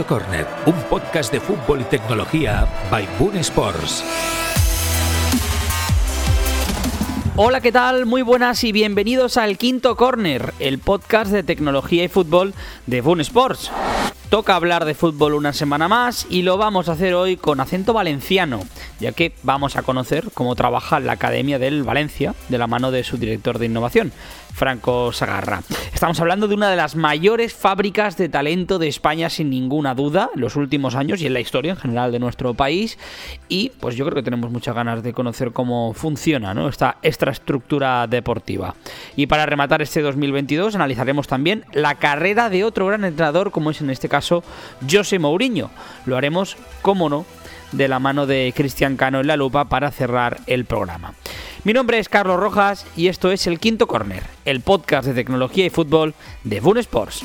Quinto Corner, un podcast de fútbol y tecnología by Boon Sports. Hola, ¿qué tal? Muy buenas y bienvenidos al Quinto Corner, el podcast de tecnología y fútbol de Boon Sports. Toca hablar de fútbol una semana más y lo vamos a hacer hoy con acento valenciano, ya que vamos a conocer cómo trabaja la Academia del Valencia de la mano de su director de innovación, Franco Sagarra. Estamos hablando de una de las mayores fábricas de talento de España sin ninguna duda en los últimos años y en la historia en general de nuestro país y pues yo creo que tenemos muchas ganas de conocer cómo funciona ¿no? esta estructura deportiva. Y para rematar este 2022 analizaremos también la carrera de otro gran entrenador como es en este caso José Mourinho. Lo haremos, como no, de la mano de Cristian Cano en la lupa para cerrar el programa. Mi nombre es Carlos Rojas y esto es El Quinto Corner, el podcast de tecnología y fútbol de Boon Sports.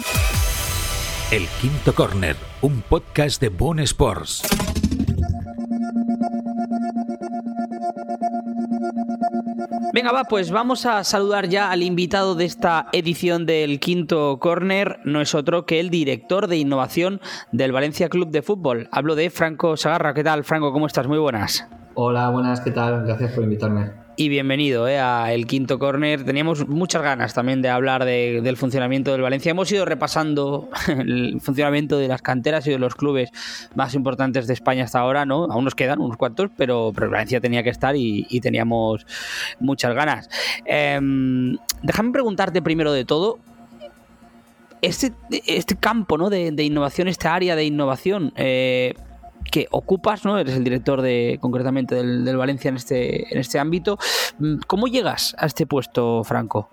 El Quinto Corner, un podcast de Boon Sports. Venga, va, pues vamos a saludar ya al invitado de esta edición del Quinto Corner. No es otro que el director de innovación del Valencia Club de Fútbol. Hablo de Franco Sagarra. ¿Qué tal, Franco? ¿Cómo estás? Muy buenas. Hola, buenas, ¿qué tal? Gracias por invitarme y bienvenido eh, a El Quinto Corner. Teníamos muchas ganas también de hablar del funcionamiento del Valencia. Hemos ido repasando el funcionamiento de las canteras y de los clubes más importantes de España hasta ahora, ¿no? Aún nos quedan unos cuantos, pero, pero Valencia tenía que estar y, teníamos muchas ganas. Em, déjame preguntarte primero de todo. Este, este campo ¿no? de, innovación, esta área de innovación, eh, que ocupas, ¿no? Eres el director de, concretamente del, Valencia en este, en este ámbito. Mm, ¿Cómo llegas a este puesto, Franco?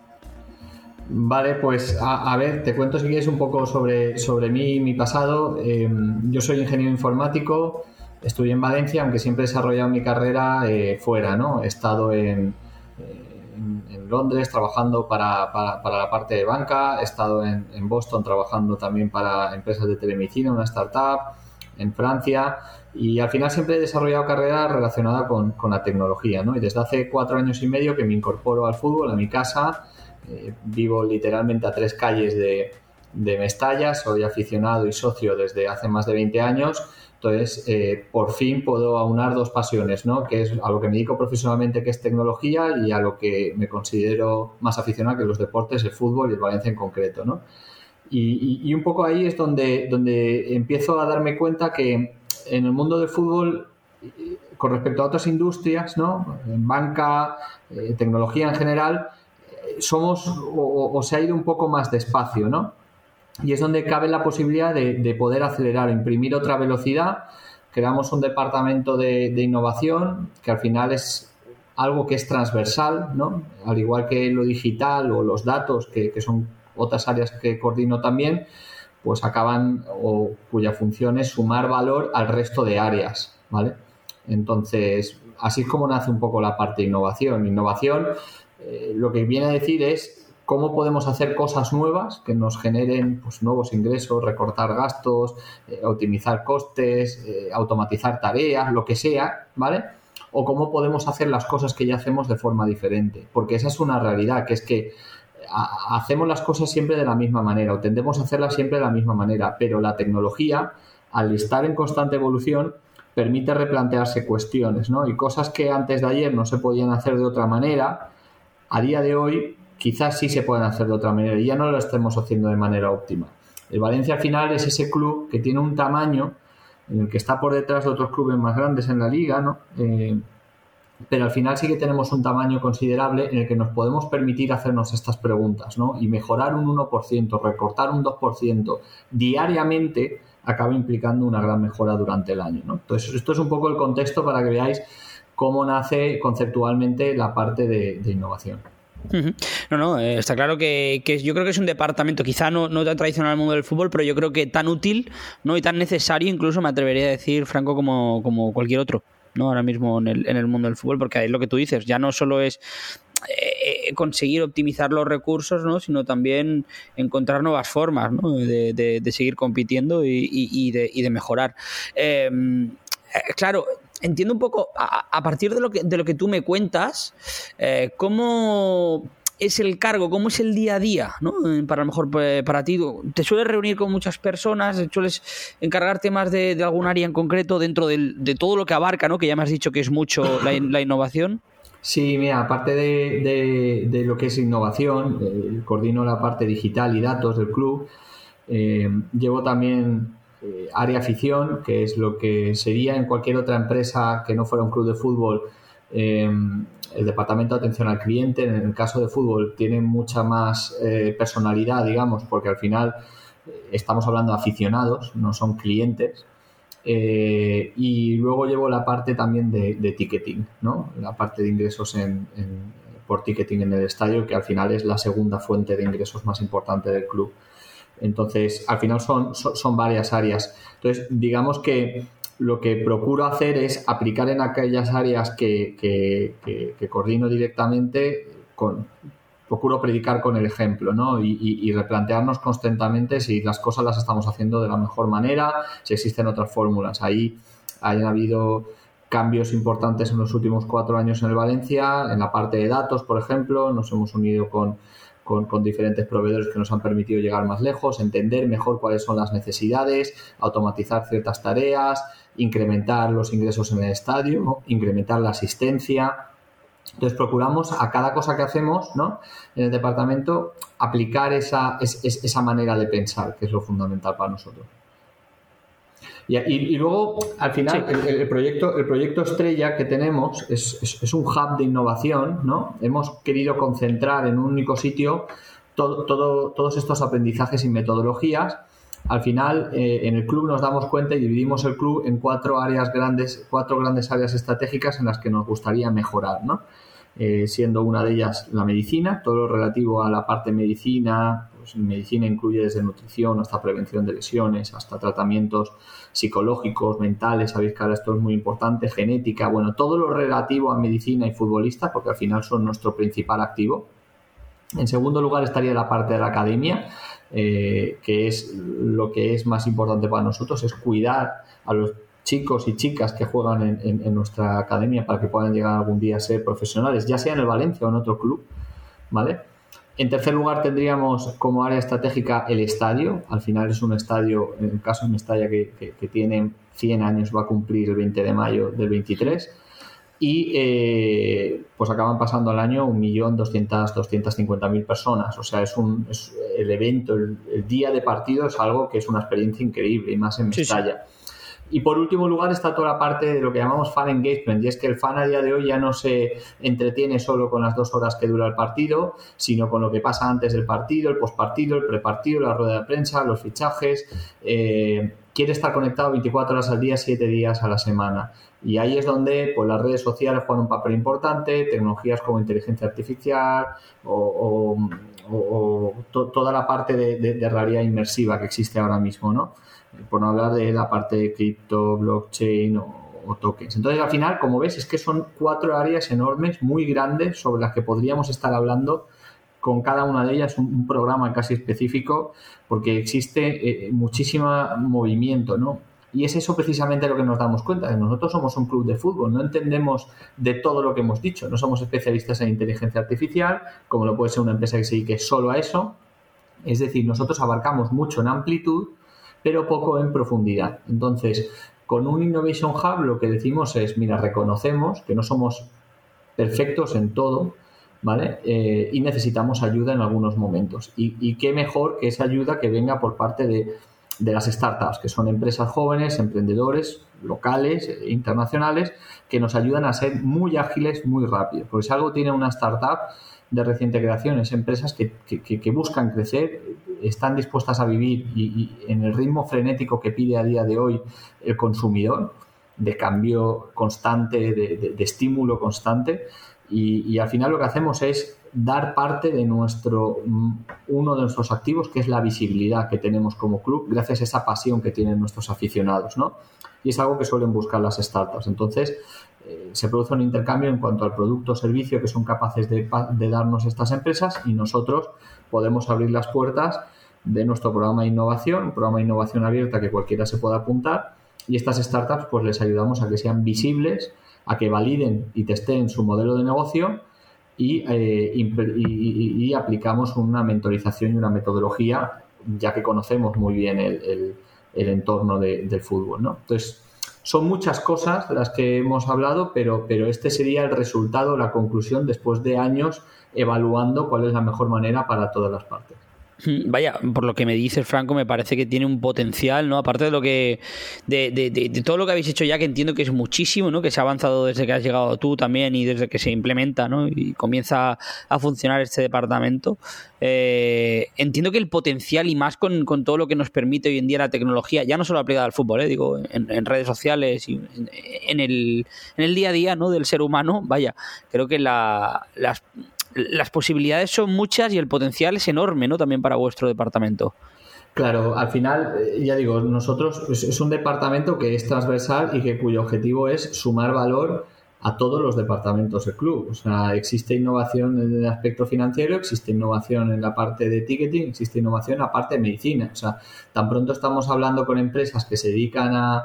Vale, pues a, ver, te cuento si quieres un poco sobre, sobre mí y mi pasado. Em, yo soy ingeniero informático, estudié en Valencia, aunque siempre he desarrollado mi carrera eh, fuera, ¿no? He estado en, en, Londres trabajando para, para, la parte de banca, he estado en, en Boston trabajando también para empresas de telemedicina, una startup en Francia y al final siempre he desarrollado carrera relacionada con, la tecnología, ¿no? Y desde hace cuatro años y medio que me incorporo al fútbol, a mi casa, eh, vivo literalmente a tres calles de, de, Mestalla, soy aficionado y socio desde hace más de 20 años, entonces eh, por fin puedo aunar dos pasiones, ¿no? Que es a lo que me dedico profesionalmente, que es tecnología, y a lo que me considero más aficionado, que los deportes, el fútbol y el Valencia en concreto, ¿no? Y, un poco ahí es donde, donde empiezo a darme cuenta que en el mundo del fútbol, con respecto a otras industrias, ¿no? en banca, eh, tecnología en general, eh, somos o, se ha ido un poco más despacio, ¿no? Y es donde cabe la posibilidad de, poder acelerar, imprimir otra velocidad. Creamos un departamento de, innovación que al final es algo que es transversal, ¿no? Al igual que lo digital o los datos, que, que son otras áreas que coordino también, pues acaban o cuya función es sumar valor al resto de áreas, ¿vale? Entonces, así es como nace un poco la parte de innovación. Innovación eh, lo que viene a decir es cómo podemos hacer cosas nuevas que nos generen pues, nuevos ingresos, recortar gastos, eh, optimizar costes, eh, automatizar tareas, lo que sea, ¿vale? O cómo podemos hacer las cosas que ya hacemos de forma diferente. Porque esa es una realidad, que es que hacemos las cosas siempre de la misma manera o tendemos a hacerlas siempre de la misma manera, pero la tecnología, al estar en constante evolución, permite replantearse cuestiones, ¿no? Y cosas que antes de ayer no se podían hacer de otra manera, a día de hoy quizás sí se pueden hacer de otra manera y ya no lo estemos haciendo de manera óptima. El Valencia al final es ese club que tiene un tamaño en el que está por detrás de otros clubes más grandes en la liga, ¿no? Eh, pero al final sí que tenemos un tamaño considerable en el que nos podemos permitir hacernos estas preguntas, ¿no? Y mejorar un 1%, recortar un 2% diariamente acaba implicando una gran mejora durante el año, ¿no? Entonces, esto es un poco el contexto para que veáis cómo nace conceptualmente la parte de, innovación. No, no, eh, está claro que, yo creo que es un departamento quizá no, no tan tradicional al mundo del fútbol, pero yo creo que tan útil ¿no? y tan necesario, incluso me atrevería a decir, Franco, como, como cualquier otro. ¿No? ahora mismo en el, en el mundo del fútbol, porque ahí lo que tú dices, ya no solo es eh, eh, conseguir optimizar los recursos, ¿no? sino también encontrar nuevas formas ¿no? de, de, seguir compitiendo y, y, de, y de, mejorar. Em, eh, claro, entiendo un poco, a, partir de lo, que, de lo que tú me cuentas, cómo es el cargo? ¿Cómo es el día a día? ¿no? Eh, para mejor pues, para ti, ¿te sueles reunir con muchas personas? ¿Sueles encargarte más de, algún área en concreto dentro de todo lo que abarca, ¿no? que ya me has dicho que es mucho la, innovación? Sí, mira, aparte de, lo que es innovación, eh, coordino la parte digital y datos del club. Eh, llevo también área afición, que es lo que sería en cualquier otra empresa que no fuera un club de fútbol el departamento de atención al cliente, en el caso de fútbol, tiene mucha más eh, personalidad, digamos, porque al final eh, estamos hablando de aficionados, no son clientes. Eh, y luego llevo la parte también de, ticketing, ¿no? La parte de ingresos en, por ticketing en el estadio, que al final es la segunda fuente de ingresos más importante del club. Entonces, al final son, son varias áreas. Entonces, digamos que lo que procuro hacer es aplicar en aquellas áreas que, que, coordino directamente, con, procuro predicar con el ejemplo ¿no? Y, replantearnos constantemente si las cosas las estamos haciendo de la mejor manera, si existen otras fórmulas. Ahí hayan habido cambios importantes en los últimos cuatro años en el Valencia, en la parte de datos, por ejemplo, nos hemos unido con con, diferentes proveedores que nos han permitido llegar más lejos, entender mejor cuáles son las necesidades, automatizar ciertas tareas, incrementar los ingresos en el estadio, incrementar la asistencia. Entonces procuramos a cada cosa que hacemos ¿no? en el departamento aplicar esa, esa manera de pensar, que es lo fundamental para nosotros. Y, luego, al final, el, proyecto, el proyecto estrella que tenemos es, un hub de innovación, ¿no? Hemos querido concentrar en un único sitio todo, todos estos aprendizajes y metodologías. Al final, eh, en el club nos damos cuenta y dividimos el club en cuatro áreas grandes, cuatro grandes áreas estratégicas en las que nos gustaría mejorar, ¿no? Eh, siendo una de ellas la medicina, todo lo relativo a la parte medicina, pues medicina incluye desde nutrición hasta prevención de lesiones, hasta tratamientos psicológicos, mentales, sabéis que ahora esto es muy importante, genética, bueno, todo lo relativo a medicina y futbolista, porque al final son nuestro principal activo. En segundo lugar estaría la parte de la academia, eh, que es lo que es más importante para nosotros, es cuidar a los chicos y chicas que juegan en, nuestra academia para que puedan llegar algún día a ser profesionales, ya sea en el Valencia o en otro club, ¿vale? En tercer lugar tendríamos como área estratégica el estadio. Al final es un estadio, en el caso de Mestalla, que, que, tiene 100 años, va a cumplir el 20 de mayo del 23. Y eh, pues acaban pasando al año 1.200.000, 250.000 personas. O sea, es, un, el evento, el, día de partido es algo que es una experiencia increíble y más en Mestalla. Y por último lugar está toda la parte de lo que llamamos fan engagement, y es que el fan a día de hoy ya no se entretiene solo con las dos horas que dura el partido, sino con lo que pasa antes del partido, el postpartido, el prepartido, la rueda de prensa, los fichajes. Eh, quiere estar conectado 24 horas al día, 7 días a la semana. Y ahí es donde pues, las redes sociales juegan un papel importante, tecnologías como inteligencia artificial o, toda la parte de, de realidad inmersiva que existe ahora mismo, ¿no? por no hablar de la parte de cripto, blockchain o, tokens. Entonces, al final, como ves, es que son cuatro áreas enormes, muy grandes, sobre las que podríamos estar hablando con cada una de ellas un, programa casi específico, porque existe eh, muchísimo movimiento, ¿no? Y es eso precisamente lo que nos damos cuenta, que nosotros somos un club de fútbol, no entendemos de todo lo que hemos dicho, no somos especialistas en inteligencia artificial, como lo puede ser una empresa que se dedique solo a eso. Es decir, nosotros abarcamos mucho en amplitud, pero poco en profundidad. Entonces, con un Innovation Hub lo que decimos es, mira, reconocemos que no somos perfectos en todo, ¿vale? Eh, y necesitamos ayuda en algunos momentos. Y, qué mejor que esa ayuda que venga por parte de, de las startups, que son empresas jóvenes, emprendedores locales, e internacionales, que nos ayudan a ser muy ágiles muy rápido. Porque si algo tiene una startup de reciente creación, es empresas que, que buscan crecer están dispuestas a vivir y, en el ritmo frenético que pide a día de hoy el consumidor, de cambio constante, de, estímulo constante. Y, al final lo que hacemos es dar parte de nuestro mm, uno de nuestros activos que es la visibilidad que tenemos como club gracias a esa pasión que tienen nuestros aficionados ¿no? y es algo que suelen buscar las startups entonces eh, se produce un intercambio en cuanto al producto o servicio que son capaces de, darnos estas empresas y nosotros podemos abrir las puertas de nuestro programa de innovación, un programa de innovación abierta que cualquiera se pueda apuntar y estas startups pues les ayudamos a que sean visibles, a que validen y testeen su modelo de negocio eh, y, aplicamos una mentorización y una metodología, ya que conocemos muy bien el, entorno del fútbol. ¿no? Entonces, son muchas cosas las que hemos hablado, pero, pero este sería el resultado, la conclusión después de años evaluando cuál es la mejor manera para todas las partes. Vaya, por lo que me dices, Franco, me parece que tiene un potencial, ¿no? Aparte de lo que. De, de, de, todo lo que habéis hecho ya, que entiendo que es muchísimo, ¿no? Que se ha avanzado desde que has llegado tú también y desde que se implementa, ¿no? Y comienza a funcionar este departamento. Eh, entiendo que el potencial y más con, todo lo que nos permite hoy en día la tecnología, ya no solo aplicada al fútbol, ¿eh? digo, en, redes sociales y en, el, en el día a día, ¿no? Del ser humano, vaya, creo que la, las las posibilidades son muchas y el potencial es enorme, ¿no? También para vuestro departamento. Claro, al final, eh, ya digo, nosotros es un departamento que es transversal y que cuyo objetivo es sumar valor a todos los departamentos del club. O sea, existe innovación en el aspecto financiero, existe innovación en la parte de ticketing, existe innovación en la parte de medicina. O sea, tan pronto estamos hablando con empresas que se dedican a,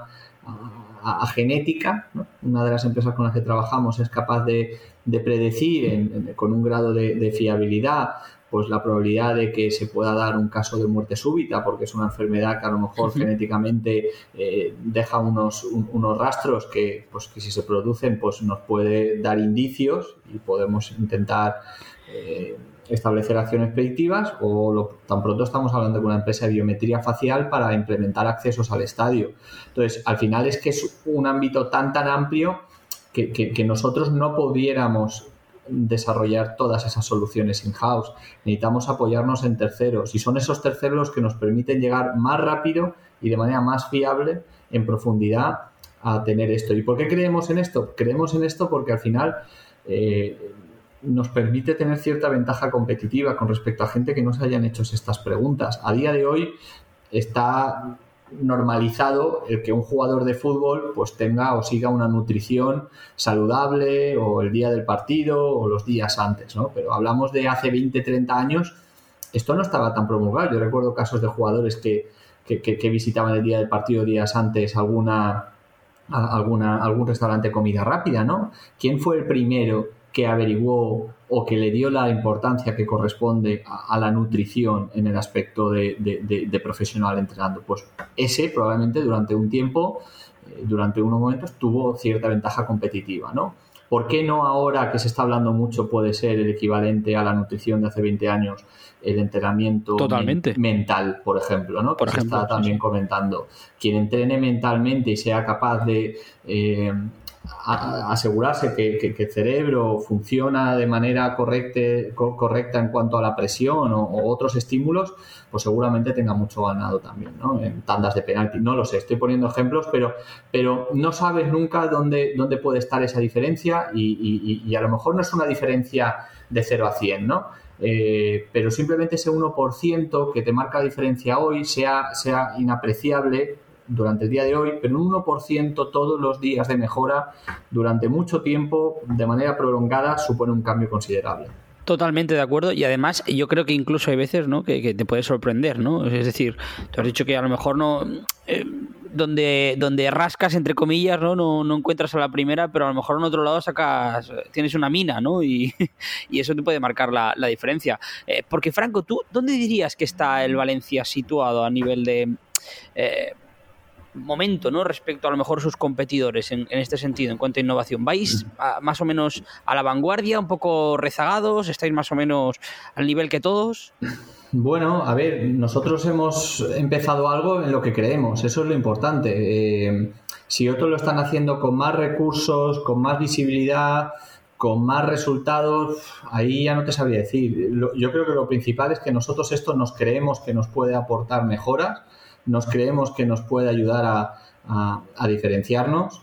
a, genética. Una de las empresas con las que trabajamos es capaz de, predecir con un grado de, fiabilidad pues la probabilidad de que se pueda dar un caso de muerte súbita porque es una enfermedad que a lo mejor genéticamente eh, deja unos, unos rastros que, pues, que si se producen pues nos puede dar indicios y podemos intentar eh, establecer acciones predictivas o tan pronto estamos hablando de una empresa de biometría facial para implementar accesos al estadio. Entonces, al final es que es un ámbito tan tan amplio que, nosotros no pudiéramos desarrollar todas esas soluciones in-house. Necesitamos apoyarnos en terceros y son esos terceros los que nos permiten llegar más rápido y de manera más fiable, en profundidad, a tener esto. ¿Y por qué creemos en esto? Creemos en esto porque al final eh, nos permite tener cierta ventaja competitiva con respecto a gente que no se hayan hecho estas preguntas. A día de hoy está normalizado el que un jugador de fútbol pues tenga o siga una nutrición saludable o el día del partido o los días antes, ¿no? Pero hablamos de hace 20, 30 años, esto no estaba tan promulgado. Yo recuerdo casos de jugadores que, que, visitaban el día del partido días antes alguna, alguna, algún restaurante de comida rápida, ¿no? ¿Quién fue el primero que averiguó o que le dio la importancia que corresponde a, la nutrición en el aspecto de, profesional entrenando. Pues ese probablemente durante un tiempo, eh, durante unos momentos, tuvo cierta ventaja competitiva, ¿no? ¿Por qué no ahora que se está hablando mucho puede ser el equivalente a la nutrición de hace 20 años el entrenamiento mental, por ejemplo, ¿no? Por que se está también comentando. Quien entrene mentalmente y sea capaz de eh, asegurarse que, el cerebro funciona de manera correcta, correcta en cuanto a la presión o, otros estímulos, pues seguramente tenga mucho ganado también, ¿no? En tandas de penalti. No lo sé, estoy poniendo ejemplos, pero, pero no sabes nunca dónde, dónde puede estar esa diferencia y, a lo mejor no es una diferencia de 0 a 100, ¿no? Eh, pero simplemente ese 1% que te marca la diferencia hoy sea, sea inapreciable durante el día de hoy, pero un 1% todos los días de mejora durante mucho tiempo, de manera prolongada, supone un cambio considerable. Totalmente de acuerdo y además yo creo que incluso hay veces ¿no? que, te puede sorprender, ¿no? Es decir, tú has dicho que a lo mejor no... Eh, donde, donde rascas, entre comillas, ¿no? ¿no? encuentras a la primera, pero a lo mejor en otro lado sacas, tienes una mina, ¿no? Y, eso te puede marcar la, diferencia. Eh, porque Franco, ¿tú dónde dirías que está el Valencia situado a nivel de... Eh, momento, ¿no? Respecto a lo mejor sus competidores en, este sentido, en cuanto a innovación. ¿Vais más o menos a la vanguardia, un poco rezagados? ¿Estáis más o menos al nivel que todos? Bueno, a ver, nosotros hemos empezado algo en lo que creemos, eso es lo importante. Eh, si otros lo están haciendo con más recursos, con más visibilidad, con más resultados, ahí ya no te sabría decir. Yo creo que lo principal es que nosotros esto nos creemos que nos puede aportar mejoras nos creemos que nos puede ayudar a, diferenciarnos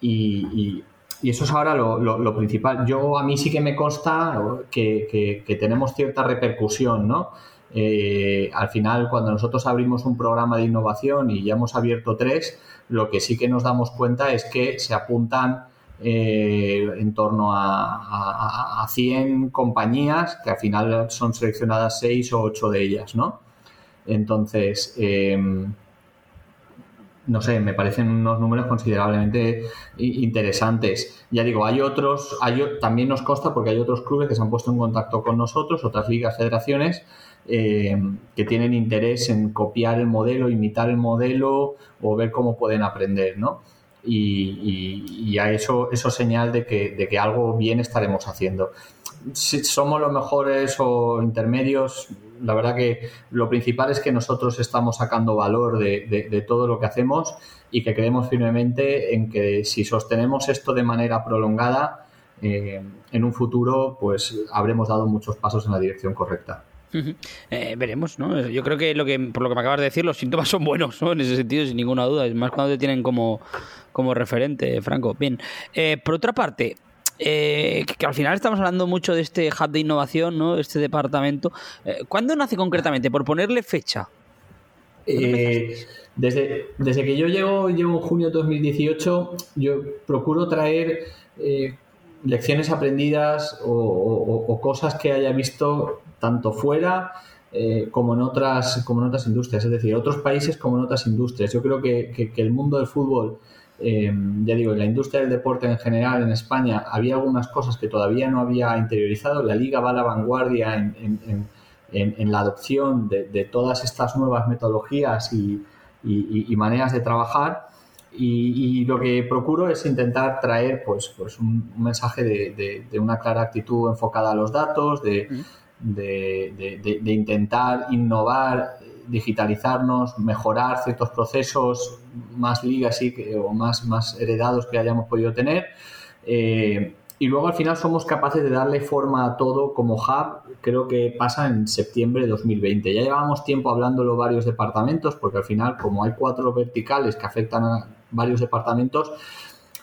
y, eso es ahora lo, principal. Yo a mí sí que me consta que, tenemos cierta repercusión, ¿no? Eh, al final, cuando nosotros abrimos un programa de innovación y ya hemos abierto tres, lo que sí que nos damos cuenta es que se apuntan eh, en torno a, a, 100 compañías, que al final son seleccionadas 6 o 8 de ellas, ¿no? Entonces, em, no sé, me parecen unos números considerablemente interesantes. Ya digo, hay otros, hay, también nos consta porque hay otros clubes que se han puesto en contacto con nosotros, otras ligas, federaciones, eh, que tienen interés en copiar el modelo, imitar el modelo o ver cómo pueden aprender, ¿no? Y, a eso, eso señal de que, de que algo bien estaremos haciendo. Si somos los mejores o intermedios, la verdad que lo principal es que nosotros estamos sacando valor de, todo lo que hacemos y que creemos firmemente en que si sostenemos esto de manera prolongada, eh, en un futuro, pues habremos dado muchos pasos en la dirección correcta. Eh, veremos, ¿no? Yo creo que, lo que por lo que me acabas de decir, los síntomas son buenos, ¿no? En ese sentido, sin ninguna duda. Más cuando te tienen como, como referente, Franco. Bien. Eh, por otra parte, eh, que, al final estamos hablando mucho de este hub de innovación, ¿no? Este departamento. Eh, ¿Cuándo nace concretamente? Por ponerle fecha. Eh, desde, desde que yo llego, llego en junio de 2018, yo procuro traer lecciones aprendidas o, cosas que haya visto tanto fuera como, en otras, como en otras industrias, es decir, otros países como en otras industrias. Yo creo que el mundo del fútbol eh, ya digo, en la industria del deporte en general en España había algunas cosas que todavía no había interiorizado. La liga va a la vanguardia en, la adopción de, todas estas nuevas metodologías y, maneras de trabajar. Y, lo que procuro es intentar traer pues, pues un, mensaje de, una clara actitud enfocada a los datos, de, intentar innovar digitalizarnos, mejorar ciertos procesos más legacy o más, más heredados que hayamos podido tener. Eh, y luego al final somos capaces de darle forma a todo como hub, creo que pasa en septiembre de 2020. Ya llevamos tiempo hablándolo varios departamentos, porque al final como hay cuatro verticales que afectan a varios departamentos,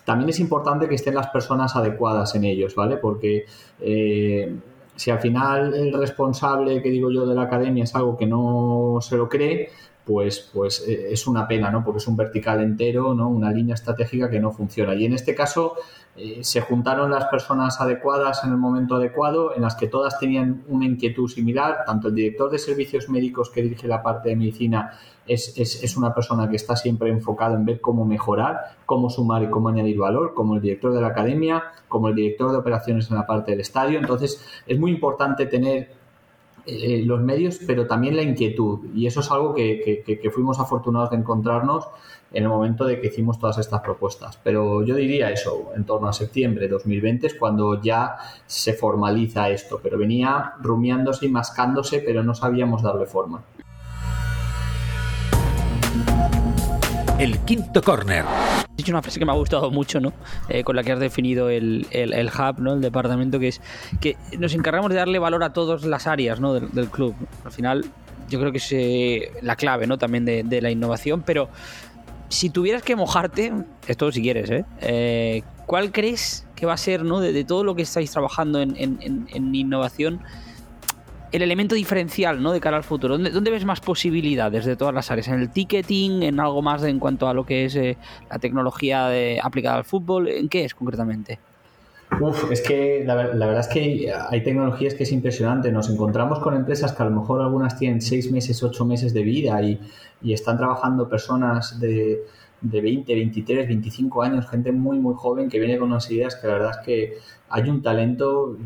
también es importante que estén las personas adecuadas en ellos, ¿vale? Porque eh, si al final el responsable, que digo yo, de la academia es algo que no se lo cree, pues, pues eh, es una pena, ¿no? Porque es un vertical entero, ¿no? Una línea estratégica que no funciona. Y en este caso eh, se juntaron las personas adecuadas en el momento adecuado, en las que todas tenían una inquietud similar, tanto el director de servicios médicos que dirige la parte de medicina es, una persona que está siempre enfocado en ver cómo mejorar, cómo sumar y cómo añadir valor, como el director de la academia, como el director de operaciones en la parte del estadio. Entonces, es muy importante tener eh, los medios, pero también la inquietud. Y eso es algo que, que, fuimos afortunados de encontrarnos en el momento de que hicimos todas estas propuestas. Pero yo diría eso, en torno a septiembre de 2020 es cuando ya se formaliza esto, pero venía rumiándose y mascándose, pero no sabíamos darle forma. el quinto corner. Dicho una frase que me ha gustado mucho, ¿no? Eh, con la que has definido el, el, hub, ¿no? El departamento, que es que nos encargamos de darle valor a todas las áreas, ¿no? Del, club. Al final, yo creo que es eh, la clave, ¿no? También de, la innovación, pero si tuvieras que mojarte, esto si quieres, ¿eh? eh cuál crees que va a ser, ¿no? De, todo lo que estáis trabajando en, en innovación, el elemento diferencial ¿no? de cara al futuro? ¿Dónde, ves más posibilidades de todas las áreas? ¿En el ticketing? ¿En algo más en cuanto a lo que es eh, la tecnología aplicada al fútbol? ¿En qué es concretamente? Uf, es que la, verdad es que hay tecnologías que es impresionante. Nos encontramos con empresas que a lo mejor algunas tienen seis meses, ocho meses de vida y, están trabajando personas de, de 20, 23, 25 años, gente muy, muy joven que viene con unas ideas que la verdad es que hay un talento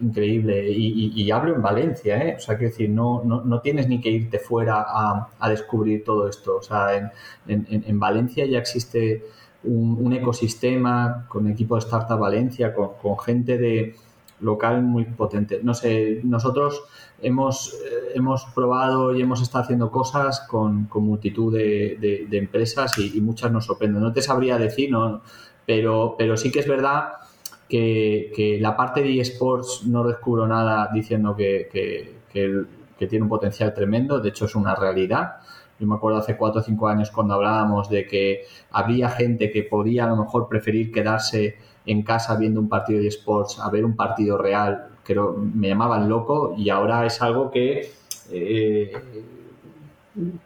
increíble. Y, hablo en Valencia, ¿eh? O sea, quiero decir, no, no, tienes ni que irte fuera a, descubrir todo esto. O sea, en, Valencia ya existe un, ecosistema con equipo de Startup Valencia, con, gente de local muy potente. No sé, nosotros hemos, eh, hemos probado y hemos estado haciendo cosas con, multitud de, empresas y, muchas nos sorprenden. No te sabría decir, ¿no? Pero, pero sí que es verdad que, la parte de eSports no descubro nada diciendo que, tiene un potencial tremendo, de hecho es una realidad. Yo me acuerdo hace cuatro o cinco años cuando hablábamos de que había gente que podía a lo mejor preferir quedarse en casa viendo un partido de esports a ver un partido real, que me llamaban loco y ahora es algo que eh,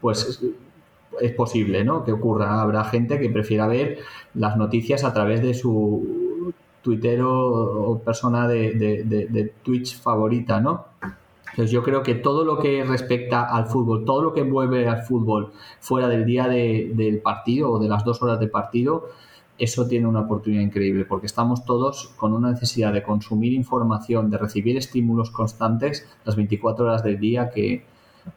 pues es posible ¿no? que ocurra. Habrá gente que prefiera ver las noticias a través de su tuitero o persona de, Twitch favorita, ¿no? Entonces yo creo que todo lo que respecta al fútbol, todo lo que mueve al fútbol fuera del día del partido o de las dos horas de partido, eso tiene una oportunidad increíble porque estamos todos con una necesidad de consumir información, de recibir estímulos constantes las 24 horas del día que,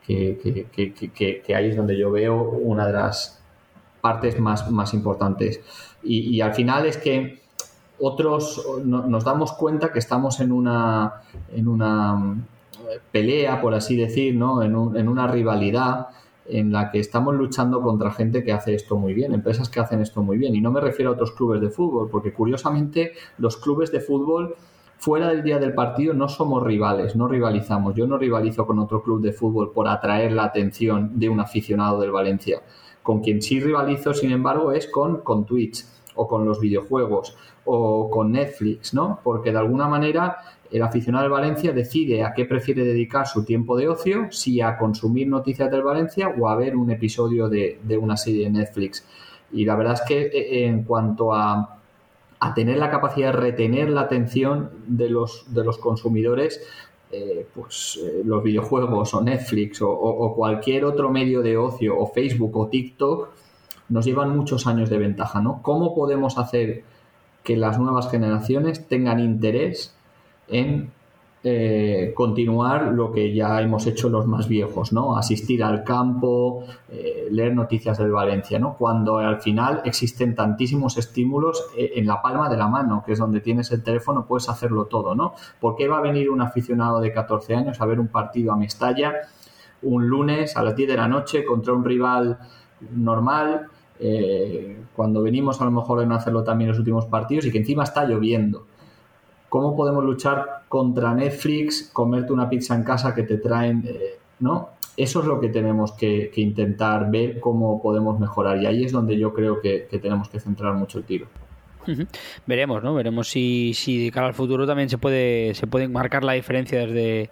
que, ahí es donde yo veo una de las partes más, más importantes. Y, al final es que otros nos damos cuenta que estamos en una, en una pelea, por así decir, ¿no? en, en una rivalidad en la que estamos luchando contra gente que hace esto muy bien, empresas que hacen esto muy bien. Y no me refiero a otros clubes de fútbol, porque curiosamente los clubes de fútbol fuera del día del partido no somos rivales, no rivalizamos. Yo no rivalizo con otro club de fútbol por atraer la atención de un aficionado del Valencia. Con quien sí rivalizo, sin embargo, es con, con Twitch o con los videojuegos o con Netflix, ¿no? Porque de alguna manera el aficionado del Valencia decide a qué prefiere dedicar su tiempo de ocio, si a consumir noticias del Valencia o a ver un episodio de, una serie de Netflix. Y la verdad es que eh, en cuanto a, tener la capacidad de retener la atención de los, de los consumidores, eh, pues eh, los videojuegos o Netflix o, cualquier otro medio de ocio o Facebook o TikTok nos llevan muchos años de ventaja, ¿no? ¿Cómo podemos hacer que las nuevas generaciones tengan interés en eh, continuar lo que ya hemos hecho los más viejos, ¿no? Asistir al campo, eh, leer noticias del Valencia, ¿no? Cuando al final existen tantísimos estímulos eh, en la palma de la mano, que es donde tienes el teléfono, puedes hacerlo todo, ¿no? ¿Por qué va a venir un aficionado de 14 años a ver un partido a Mestalla un lunes a las 10 de la noche contra un rival normal? Cuando venimos a lo mejor en hacerlo también los últimos partidos y que encima está lloviendo ¿Cómo podemos luchar contra Netflix, comerte una pizza en casa que te traen, eh, ¿no? Eso es lo que tenemos que, intentar ver cómo podemos mejorar y ahí es donde yo creo que, tenemos que centrar mucho el tiro. Veremos, ¿no? Veremos si, si de cara al futuro también se puede, se puede marcar la diferencia desde,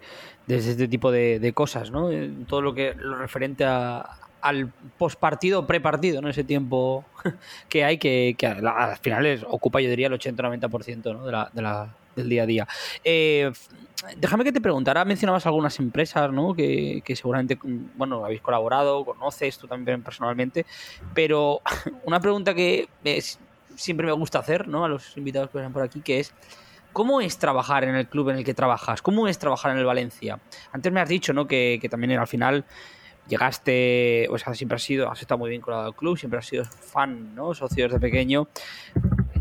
desde este tipo de, cosas, ¿no? Todo lo que lo referente a, al postpartido, prepartido, ¿no? Ese tiempo que hay que, que al final ocupa, yo diría, el 80-90% ¿no? de, la, de, la, del día a día. Eh, déjame que te pregunte, ahora mencionabas algunas empresas ¿no? que, seguramente bueno, habéis colaborado, conoces tú también personalmente, pero una pregunta que siempre me gusta hacer ¿no? a los invitados que vienen por aquí, que es... ¿Cómo es trabajar en el club en el que trabajas? ¿Cómo es trabajar en el Valencia? Antes me has dicho ¿no? que, que también al final llegaste, o sea, siempre has sido, has estado muy vinculado al club, siempre has sido fan, ¿no? Socio desde pequeño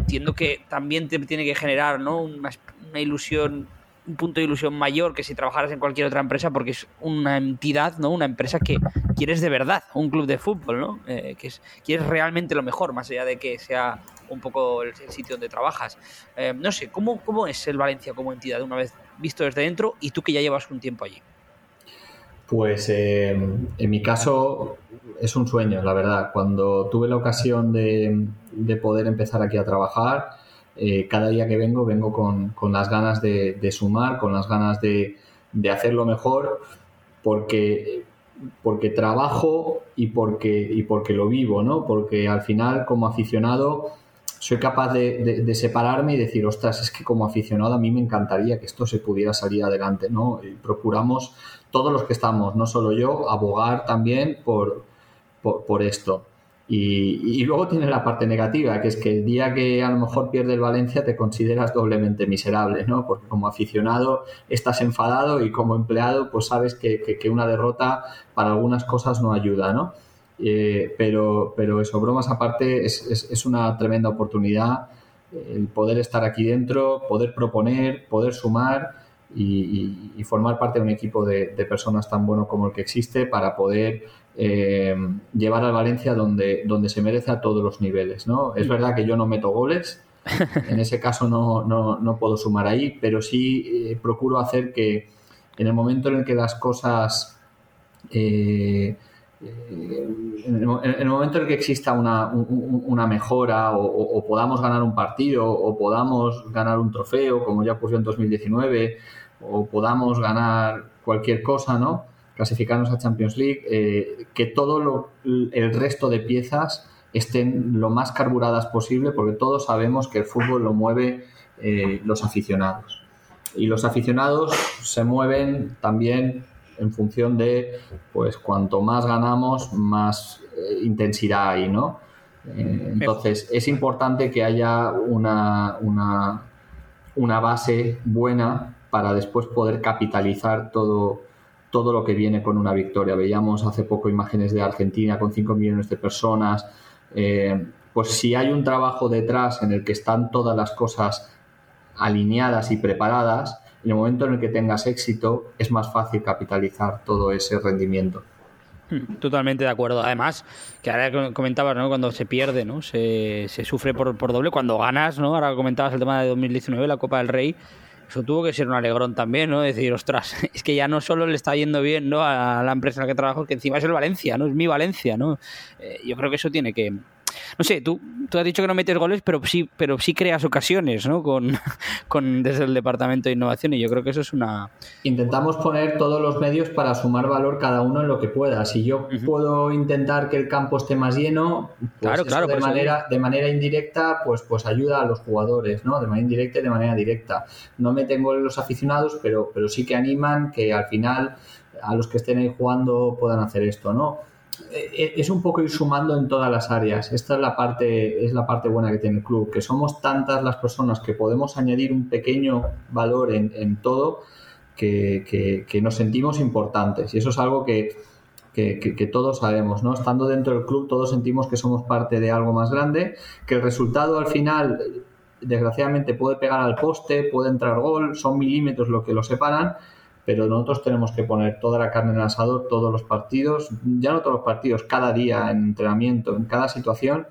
entiendo que también te tiene que generar ¿no? una, ilusión un punto de ilusión mayor que si trabajaras en cualquier otra empresa porque es una entidad, ¿no? Una empresa que quieres de verdad, un club de fútbol, ¿no? Eh, que es, quieres realmente lo mejor, más allá de que sea un poco el, sitio donde trabajas. Eh, no sé, ¿cómo, ¿cómo es el Valencia como entidad una vez visto desde dentro y tú que ya llevas un tiempo allí? Pues eh, en mi caso es un sueño, la verdad. Cuando tuve la ocasión de, poder empezar aquí a trabajar, eh, cada día que vengo vengo con, las ganas de, sumar, con las ganas de, hacerlo mejor, porque, porque trabajo y porque, y porque lo vivo, ¿no? Porque al final, como aficionado, soy capaz de, separarme y decir, ostras, es que como aficionado a mí me encantaría que esto se pudiera salir adelante, ¿no? Y procuramos todos los que estamos, no solo yo, abogar también por, por, esto. Y, luego tiene la parte negativa, que es que el día que a lo mejor pierde el Valencia te consideras doblemente miserable, ¿no? Porque como aficionado estás enfadado y como empleado pues sabes que, una derrota para algunas cosas no ayuda, ¿no? Eh, pero, pero eso, bromas aparte, es, una tremenda oportunidad el poder estar aquí dentro, poder proponer, poder sumar y, formar parte de un equipo de, personas tan bueno como el que existe para poder eh, llevar al Valencia donde, donde se merece a todos los niveles. ¿no? Es verdad que yo no meto goles, en ese caso no, no, puedo sumar ahí, pero sí eh, procuro hacer que en el momento en el que las cosas... Eh, en, el, momento en el que exista una, una mejora o, podamos ganar un partido o podamos ganar un trofeo, como ya ocurrió en 2019, o podamos ganar cualquier cosa, ¿no? Clasificarnos a Champions League, eh, que todo el resto de piezas estén lo más carburadas posible, porque todos sabemos que el fútbol lo mueve eh, los aficionados. y los aficionados se mueven también en función de, pues cuanto más ganamos, más eh, intensidad hay, ¿no? Eh, entonces, es importante que haya una, una, una, base buena para después poder capitalizar todo, todo lo que viene con una victoria. Veíamos hace poco imágenes de Argentina con 5 millones de personas. Eh, pues si hay un trabajo detrás en el que están todas las cosas alineadas y preparadas, en el momento en el que tengas éxito es más fácil capitalizar todo ese rendimiento. Hmm, totalmente de acuerdo. Además, que ahora comentabas, ¿no? Cuando se pierde, ¿no? Se, sufre por, por, doble. Cuando ganas, ¿no? Ahora comentabas el tema de 2019, la Copa del Rey. Eso tuvo que ser un alegrón también, ¿no? Decir, ostras, es que ya no solo le está yendo bien, ¿no? A la empresa en la que trabajo, que encima es el Valencia, ¿no? Es mi Valencia, ¿no? Eh, yo creo que eso tiene que, no sé, tú, tú has dicho que no metes goles, pero sí, pero sí creas ocasiones, ¿no? Con, con, desde el Departamento de Innovación y yo creo que eso es una... Intentamos poner todos los medios para sumar valor cada uno en lo que pueda. Si yo puedo intentar que el campo esté más lleno, pues claro, claro, de, manera, de manera indirecta, pues, pues ayuda a los jugadores, ¿no? De manera indirecta y de manera directa. No meten goles los aficionados, pero, pero sí que animan que al final a los que estén ahí jugando puedan hacer esto, ¿no? Eh, es un poco ir sumando en todas las áreas. Esta es la parte, es la parte buena que tiene el club, que somos tantas las personas que podemos añadir un pequeño valor en, todo que, nos sentimos importantes. Y eso es algo que, que, todos sabemos, ¿no? Estando dentro del club, todos sentimos que somos parte de algo más grande, que el resultado al final, desgraciadamente, puede pegar al poste, puede entrar gol, son milímetros lo que lo separan pero nosotros tenemos que poner toda la carne en el asador todos los partidos, ya no todos los partidos, cada día en entrenamiento, en cada situación,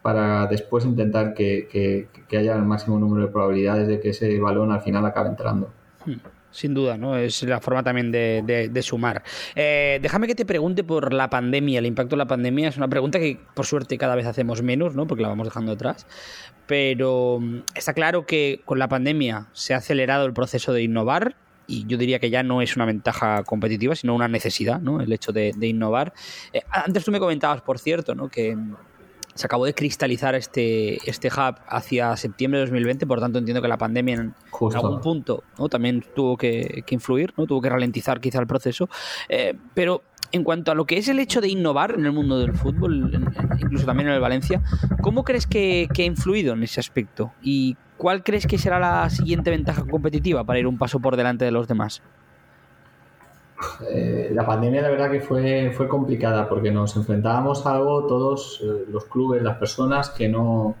para después intentar que, haya el máximo número de probabilidades de que ese balón al final acabe entrando. Hmm, sin duda, ¿no? Es la forma también de, sumar. Eh, déjame que te pregunte por la pandemia, el impacto de la pandemia. Es una pregunta que, por suerte, cada vez hacemos menos, ¿no? Porque la vamos dejando atrás. Pero mm, está claro que con la pandemia se ha acelerado el proceso de innovar y yo diría que ya no es una ventaja competitiva, sino una necesidad, ¿no? El hecho de, innovar. Eh, antes tú me comentabas, por cierto, ¿no? Que se acabó de cristalizar este, este hub hacia septiembre de 2020, por tanto entiendo que la pandemia en, algún punto ¿no? también tuvo que, influir, ¿no? tuvo que ralentizar quizá el proceso. Eh, pero en cuanto a lo que es el hecho de innovar en el mundo del fútbol, incluso también en el Valencia, ¿cómo crees que, que ha influido en ese aspecto? ¿Y ¿cuál crees que será la siguiente ventaja competitiva para ir un paso por delante de los demás? Eh, la pandemia la verdad que fue, fue complicada porque nos enfrentábamos a algo todos eh, los clubes, las personas que no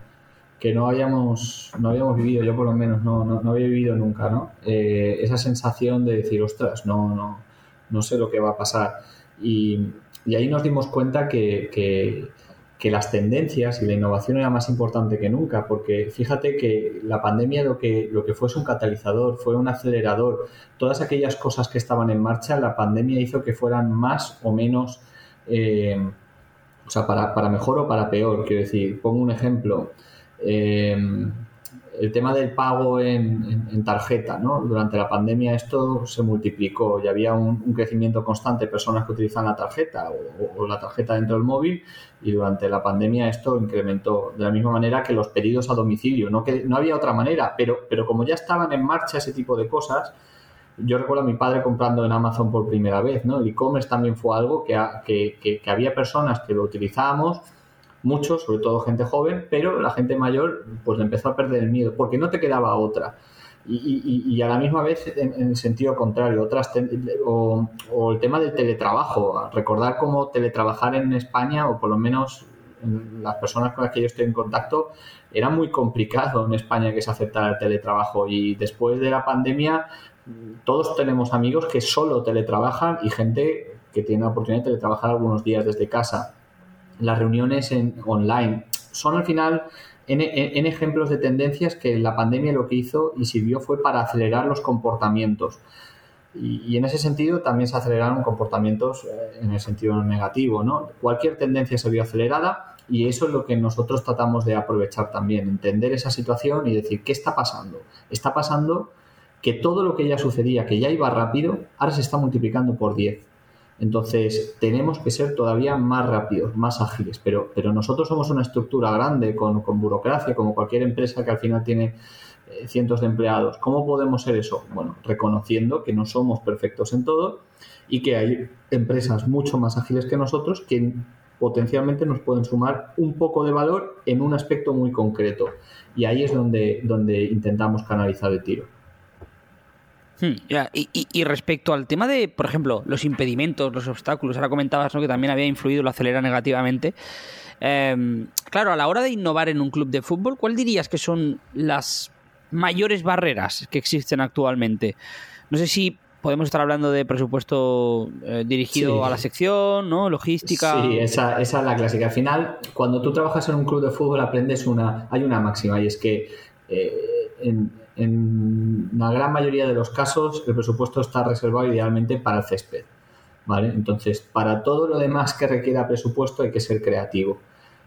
que no habíamos no habíamos vivido, yo por lo menos no, no, había vivido nunca, ¿no? Eh, esa sensación de decir, ostras, no, no, no sé lo que va a pasar. Y, ahí nos dimos cuenta que, que las tendencias y la innovación era más importante que nunca, porque fíjate que la pandemia lo que, lo que fue es un catalizador, fue un acelerador. Todas aquellas cosas que estaban en marcha, la pandemia hizo que fueran más o menos, eh, o sea, para, para, mejor o para peor. Quiero decir, pongo un ejemplo. Eh, el tema del pago en, tarjeta, ¿no? Durante la pandemia esto se multiplicó y había un, crecimiento constante de personas que utilizan la tarjeta o, la tarjeta dentro del móvil y durante la pandemia esto incrementó de la misma manera que los pedidos a domicilio, no, que, no había otra manera, pero, pero como ya estaban en marcha ese tipo de cosas, yo recuerdo a mi padre comprando en Amazon por primera vez, ¿no? El e-commerce también fue algo que, que, que había personas que lo utilizábamos mucho, sobre todo gente joven, pero la gente mayor pues le empezó a perder el miedo, porque no te quedaba otra. Y, a la misma vez en, el sentido contrario, otras o, el tema del teletrabajo, recordar cómo teletrabajar en España, o por lo menos las personas con las que yo estoy en contacto, era muy complicado en España que se aceptara el teletrabajo y después de la pandemia todos tenemos amigos que solo teletrabajan y gente que tiene la oportunidad de teletrabajar algunos días desde casa las reuniones en, online. Son al final en, ejemplos de tendencias que la pandemia lo que hizo y sirvió fue para acelerar los comportamientos. Y, en ese sentido también se aceleraron comportamientos eh, en el sentido negativo. ¿no? Cualquier tendencia se vio acelerada y eso es lo que nosotros tratamos de aprovechar también, entender esa situación y decir, ¿qué está pasando? Está pasando que todo lo que ya sucedía, que ya iba rápido, ahora se está multiplicando por 10 entonces, tenemos que ser todavía más rápidos, más ágiles, pero, nosotros somos una estructura grande con, burocracia, como cualquier empresa que al final tiene eh, cientos de empleados. ¿Cómo podemos ser eso? Bueno, reconociendo que no somos perfectos en todo y que hay empresas mucho más ágiles que nosotros que potencialmente nos pueden sumar un poco de valor en un aspecto muy concreto. Y ahí es donde, donde intentamos canalizar el tiro. Hmm, y, respecto al tema de, por ejemplo, los impedimentos, los obstáculos, ahora comentabas que también había influido la acelera negativamente. Em, claro, a la hora de innovar en un club de fútbol, ¿cuál dirías que son las mayores barreras que existen actualmente? No sé si podemos estar hablando de presupuesto eh, dirigido a la sección, ¿no? Logística. Sí, esa, esa, es la clásica. Al final, cuando tú trabajas en un club de fútbol, aprendes una. Hay una máxima y es que eh, en, en, la gran mayoría de los casos el presupuesto está reservado idealmente para el césped. ¿Vale? Entonces, para todo lo demás que requiera presupuesto hay que ser creativo.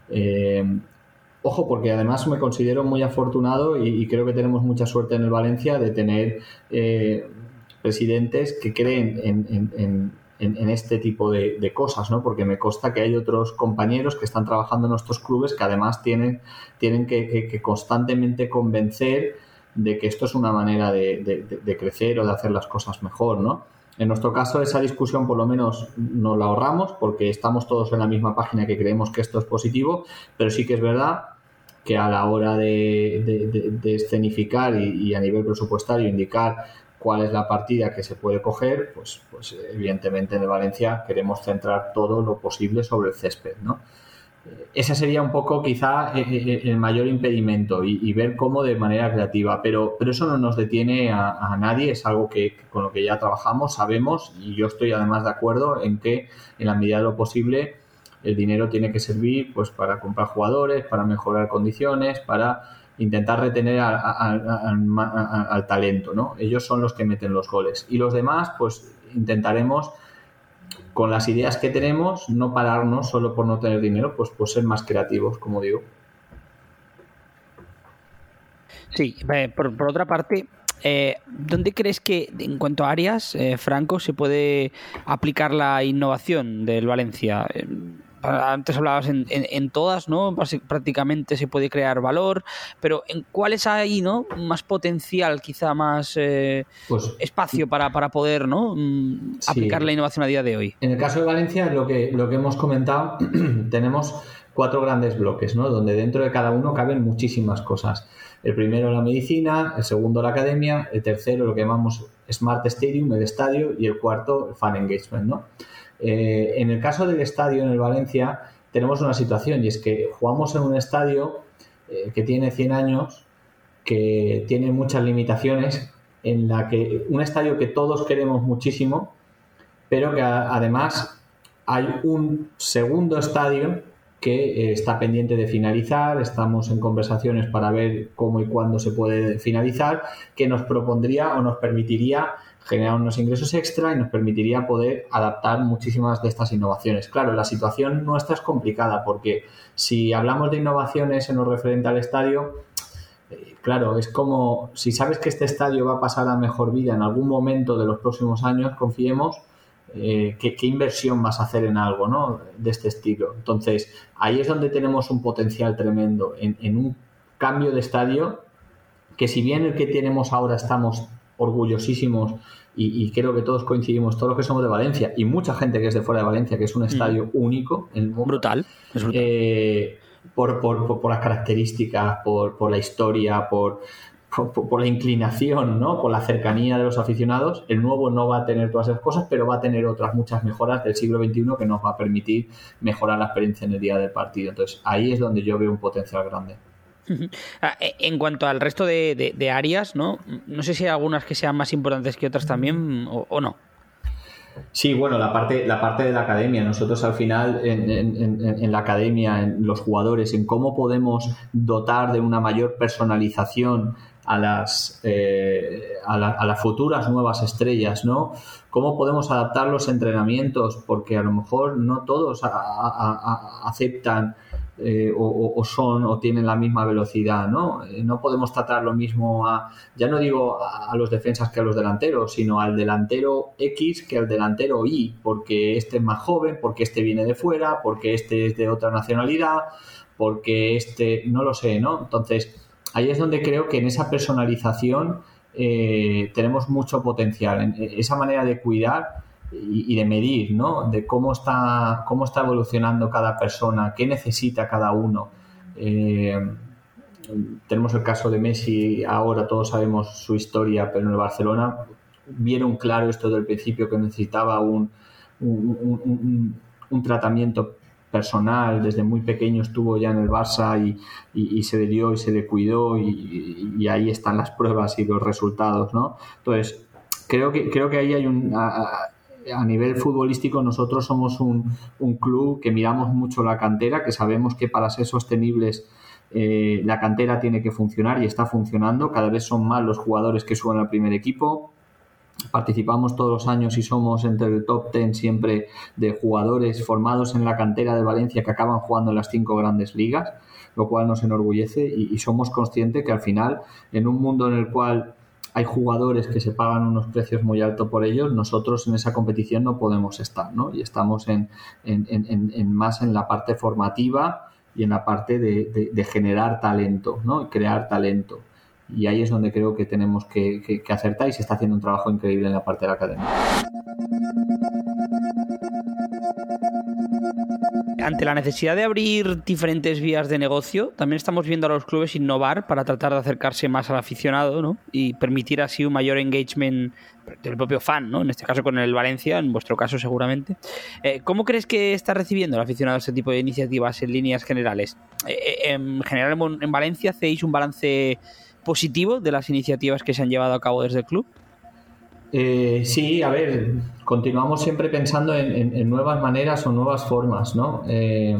Eh, ojo, porque además me considero muy afortunado y, creo que tenemos mucha suerte en el Valencia de tener presidentes que creen en, este tipo de, cosas, ¿no? Porque me consta que hay otros compañeros que están trabajando en nuestros clubes que además tienen, tienen que, constantemente convencer de que esto es una manera de, crecer o de hacer las cosas mejor, ¿no? En nuestro caso, esa discusión por lo menos nos la ahorramos porque estamos todos en la misma página que creemos que esto es positivo, pero sí que es verdad que a la hora de, escenificar y, a nivel presupuestario indicar cuál es la partida que se puede coger, pues, pues evidentemente en Valencia queremos centrar todo lo posible sobre el césped, ¿no? Ese sería un poco quizá eh, eh, el mayor impedimento y, ver cómo de manera creativa, pero, pero eso no nos detiene a, nadie, es algo que con lo que ya trabajamos, sabemos y yo estoy además de acuerdo en que en la medida de lo posible el dinero tiene que servir pues para comprar jugadores, para mejorar condiciones, para intentar retener al talento, ¿no? Ellos son los que meten los goles. Y los demás, pues intentaremos, con las ideas que tenemos, no pararnos solo por no tener dinero, pues, pues ser más creativos, como digo. Sí, por, otra parte, eh, ¿dónde crees que, en cuanto a áreas, eh, Franco, se puede aplicar la innovación del Valencia? Antes hablabas en, todas, ¿no? Prácticamente se puede crear valor, pero ¿en cuáles hay, ¿no? Más potencial, quizá más eh, pues, espacio para, poder, ¿no? Mm, aplicar la innovación a día de hoy. En el caso de Valencia, lo que, lo que hemos comentado, tenemos cuatro grandes bloques, ¿no? Donde dentro de cada uno caben muchísimas cosas. El primero la medicina, el segundo la academia, el tercero lo que llamamos Smart Stadium, el estadio, y el cuarto el Fan Engagement, ¿no? Eh, en el caso del estadio en el Valencia tenemos una situación y es que jugamos en un estadio eh, que tiene 100 años, que tiene muchas limitaciones, en la que un estadio que todos queremos muchísimo, pero que además hay un segundo estadio que eh, está pendiente de finalizar, estamos en conversaciones para ver cómo y cuándo se puede finalizar, que nos propondría o nos permitiría generar unos ingresos extra y nos permitiría poder adaptar muchísimas de estas innovaciones. Claro, la situación nuestra es complicada porque si hablamos de innovaciones en lo referente al estadio, eh, claro, es como si sabes que este estadio va a pasar a mejor vida en algún momento de los próximos años, confiemos, eh, ¿qué, inversión vas a hacer en algo ¿no? de este estilo. Entonces, ahí es donde tenemos un potencial tremendo en, en un cambio de estadio que si bien el que tenemos ahora estamos orgullosísimos y, creo que todos coincidimos, todos los que somos de Valencia y mucha gente que es de fuera de Valencia, que es un estadio mm. único. En brutal. Eh, por, por, las características, por, la historia, por, por, la inclinación, ¿no? por la cercanía de los aficionados, el nuevo no va a tener todas esas cosas, pero va a tener otras muchas mejoras del siglo XXI que nos va a permitir mejorar la experiencia en el día del partido. Entonces, ahí es donde yo veo un potencial grande. Ah, e, en cuanto al resto de, áreas, ¿no? No sé si hay algunas que sean más importantes que otras también o, no. Sí, bueno, la parte, la parte de la academia. Nosotros al final en, la academia, en los jugadores, en cómo podemos dotar de una mayor personalización a las, eh, a, las futuras nuevas estrellas, ¿no? ¿Cómo podemos adaptar los entrenamientos? Porque a lo mejor no todos aceptan eh, o, son o tienen la misma velocidad, ¿no? Eh, no podemos tratar lo mismo a, ya no digo a, los defensas que a los delanteros, sino al delantero X que al delantero Y, porque este es más joven, porque este viene de fuera, porque este es de otra nacionalidad, porque este, no lo sé, ¿no? Entonces, ahí es donde creo que en esa personalización eh, tenemos mucho potencial, en esa manera de cuidar y, de medir, ¿no? De cómo está, cómo está evolucionando cada persona, qué necesita cada uno. Eh, tenemos el caso de Messi, ahora todos sabemos su historia, pero en el Barcelona vieron claro esto del principio que necesitaba un, un, tratamiento personal, desde muy pequeño estuvo ya en el Barça y, se le dio y se le cuidó y, ahí están las pruebas y los resultados, ¿no? Entonces, creo que, creo que ahí hay un... nivel futbolístico nosotros somos un, club que miramos mucho la cantera, que sabemos que para ser sostenibles eh, la cantera tiene que funcionar y está funcionando. Cada vez son más los jugadores que suben al primer equipo participamos todos los años y somos entre el top 10 siempre de jugadores formados en la cantera de Valencia que acaban jugando en las cinco grandes ligas, lo cual nos enorgullece y, somos conscientes que al final, en un mundo en el cual hay jugadores que se pagan unos precios muy altos por ellos, nosotros en esa competición no podemos estar, ¿no? Y estamos en, más en la parte formativa y en la parte de, generar talento, ¿no? Crear talento y ahí es donde creo que tenemos que, acertar y se está haciendo un trabajo increíble en la parte de la academia. Ante la necesidad de abrir diferentes vías de negocio, también estamos viendo a los clubes innovar para tratar de acercarse más al aficionado ¿no? y permitir así un mayor engagement del propio fan, ¿no? en este caso con el Valencia, en vuestro caso seguramente. Eh, ¿Cómo crees que está recibiendo el aficionado este tipo de iniciativas en líneas generales? Eh, eh, en general en Valencia hacéis un balance positivo de las iniciativas que se han llevado a cabo desde el club? Eh, sí, a ver, continuamos siempre pensando en, nuevas maneras o nuevas formas, ¿no? Eh,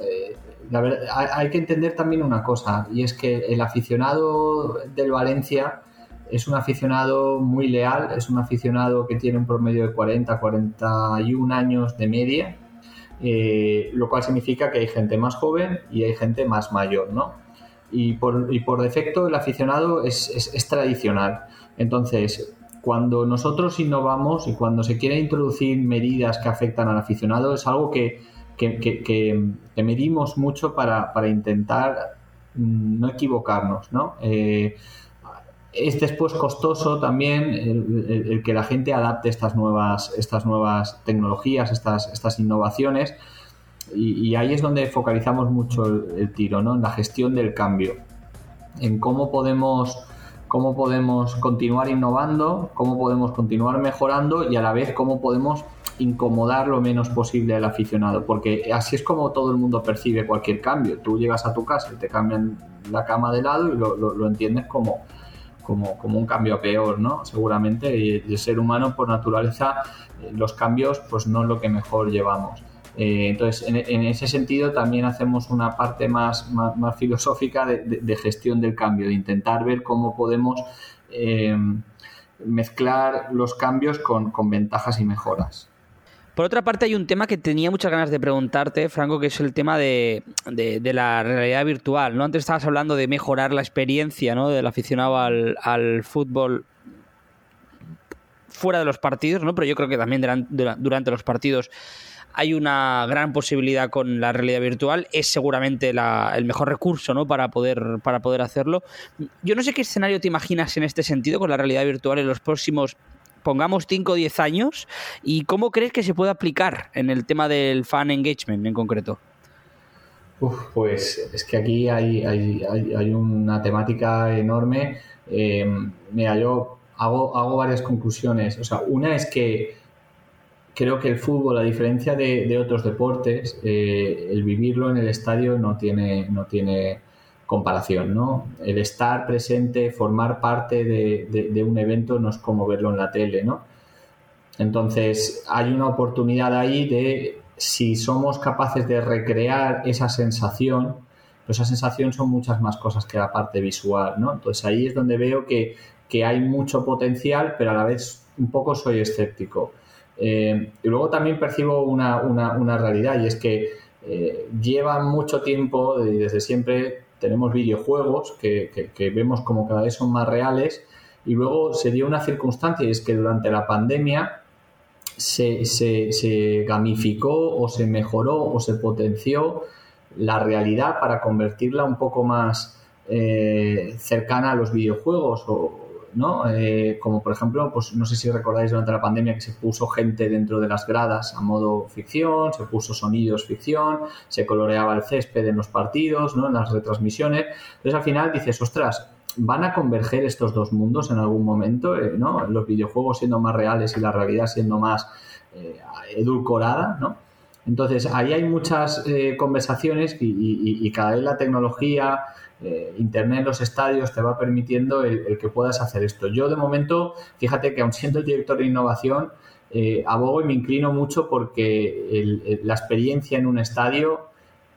eh, la verdad, hay, que entender también una cosa, y es que el aficionado del Valencia es un aficionado muy leal, es un aficionado que tiene un promedio de 40, 41 años de media, lo cual significa que hay gente más joven y hay gente más mayor, ¿no? y por, y por defecto el aficionado es, es, tradicional. Entonces, cuando nosotros innovamos y cuando se quiere introducir medidas que afectan al aficionado, es algo que, que, que, medimos mucho para, para, intentar mm, no equivocarnos, ¿no? Eh, es después costoso también el, que la gente adapte estas nuevas, estas nuevas tecnologías, estas, estas innovaciones y, ahí es donde focalizamos mucho el, tiro, ¿no? En la gestión del cambio, en cómo podemos, cómo podemos continuar innovando, cómo podemos continuar mejorando y a la vez cómo podemos incomodar lo menos posible al aficionado, porque así es como todo el mundo percibe cualquier cambio. Tú llegas a tu casa y te cambian la cama de lado y lo, entiendes como, como, como, un cambio peor, ¿no? Seguramente, y el ser humano por naturaleza eh, los cambios pues no es lo que mejor llevamos. Eh, entonces, en, ese sentido también hacemos una parte más, más, filosófica de, gestión del cambio, de intentar ver cómo podemos eh, mezclar los cambios con, ventajas y mejoras. Por otra parte, hay un tema que tenía muchas ganas de preguntarte, Franco, que es el tema de, la realidad virtual. ¿no? Antes estabas hablando de mejorar la experiencia ¿no? del aficionado al, al fútbol fuera de los partidos, ¿no? pero yo creo que también durante los partidos hay una gran posibilidad con la realidad virtual, es seguramente el mejor recurso ¿no? para, poder, para poder hacerlo. Yo no sé qué escenario te imaginas en este sentido con la realidad virtual en los próximos pongamos 5 o 10 años y cómo crees que se puede aplicar en el tema del fan engagement en concreto. pues es que aquí hay, hay, una temática enorme. Eh, mira, yo hago, hago varias conclusiones. O sea, una es que creo que el fútbol, a diferencia de, otros deportes, eh, el vivirlo en el estadio no tiene, no tiene comparación, ¿no? El estar presente, formar parte de, un evento no es como verlo en la tele, ¿no? Entonces, hay una oportunidad ahí de, si somos capaces de recrear esa sensación, pues esa sensación son muchas más cosas que la parte visual, ¿no? Entonces, ahí es donde veo que, que hay mucho potencial, pero a la vez un poco soy escéptico. Eh, y luego también percibo una, realidad y es que eh, lleva mucho tiempo y desde siempre tenemos videojuegos que, vemos como cada vez son más reales y luego se dio una circunstancia y es que durante la pandemia se, se, gamificó o se mejoró o se potenció la realidad para convertirla un poco más eh, cercana a los videojuegos Eh, como por ejemplo, pues no sé si recordáis durante la pandemia que se puso gente dentro de las gradas a modo ficción, se puso sonidos ficción, se coloreaba el césped en los partidos, ¿no? En las retransmisiones. Entonces al final dices, ostras, ¿van a converger estos dos mundos en algún momento? ¿no? Los videojuegos siendo más reales y la realidad siendo más edulcorada, ¿no? Entonces, ahí hay muchas eh, conversaciones y, cada vez la tecnología, eh, Internet los estadios te va permitiendo el, que puedas hacer esto. Yo, de momento, fíjate que aun siendo el director de innovación, eh, abogo y me inclino mucho porque la experiencia en un estadio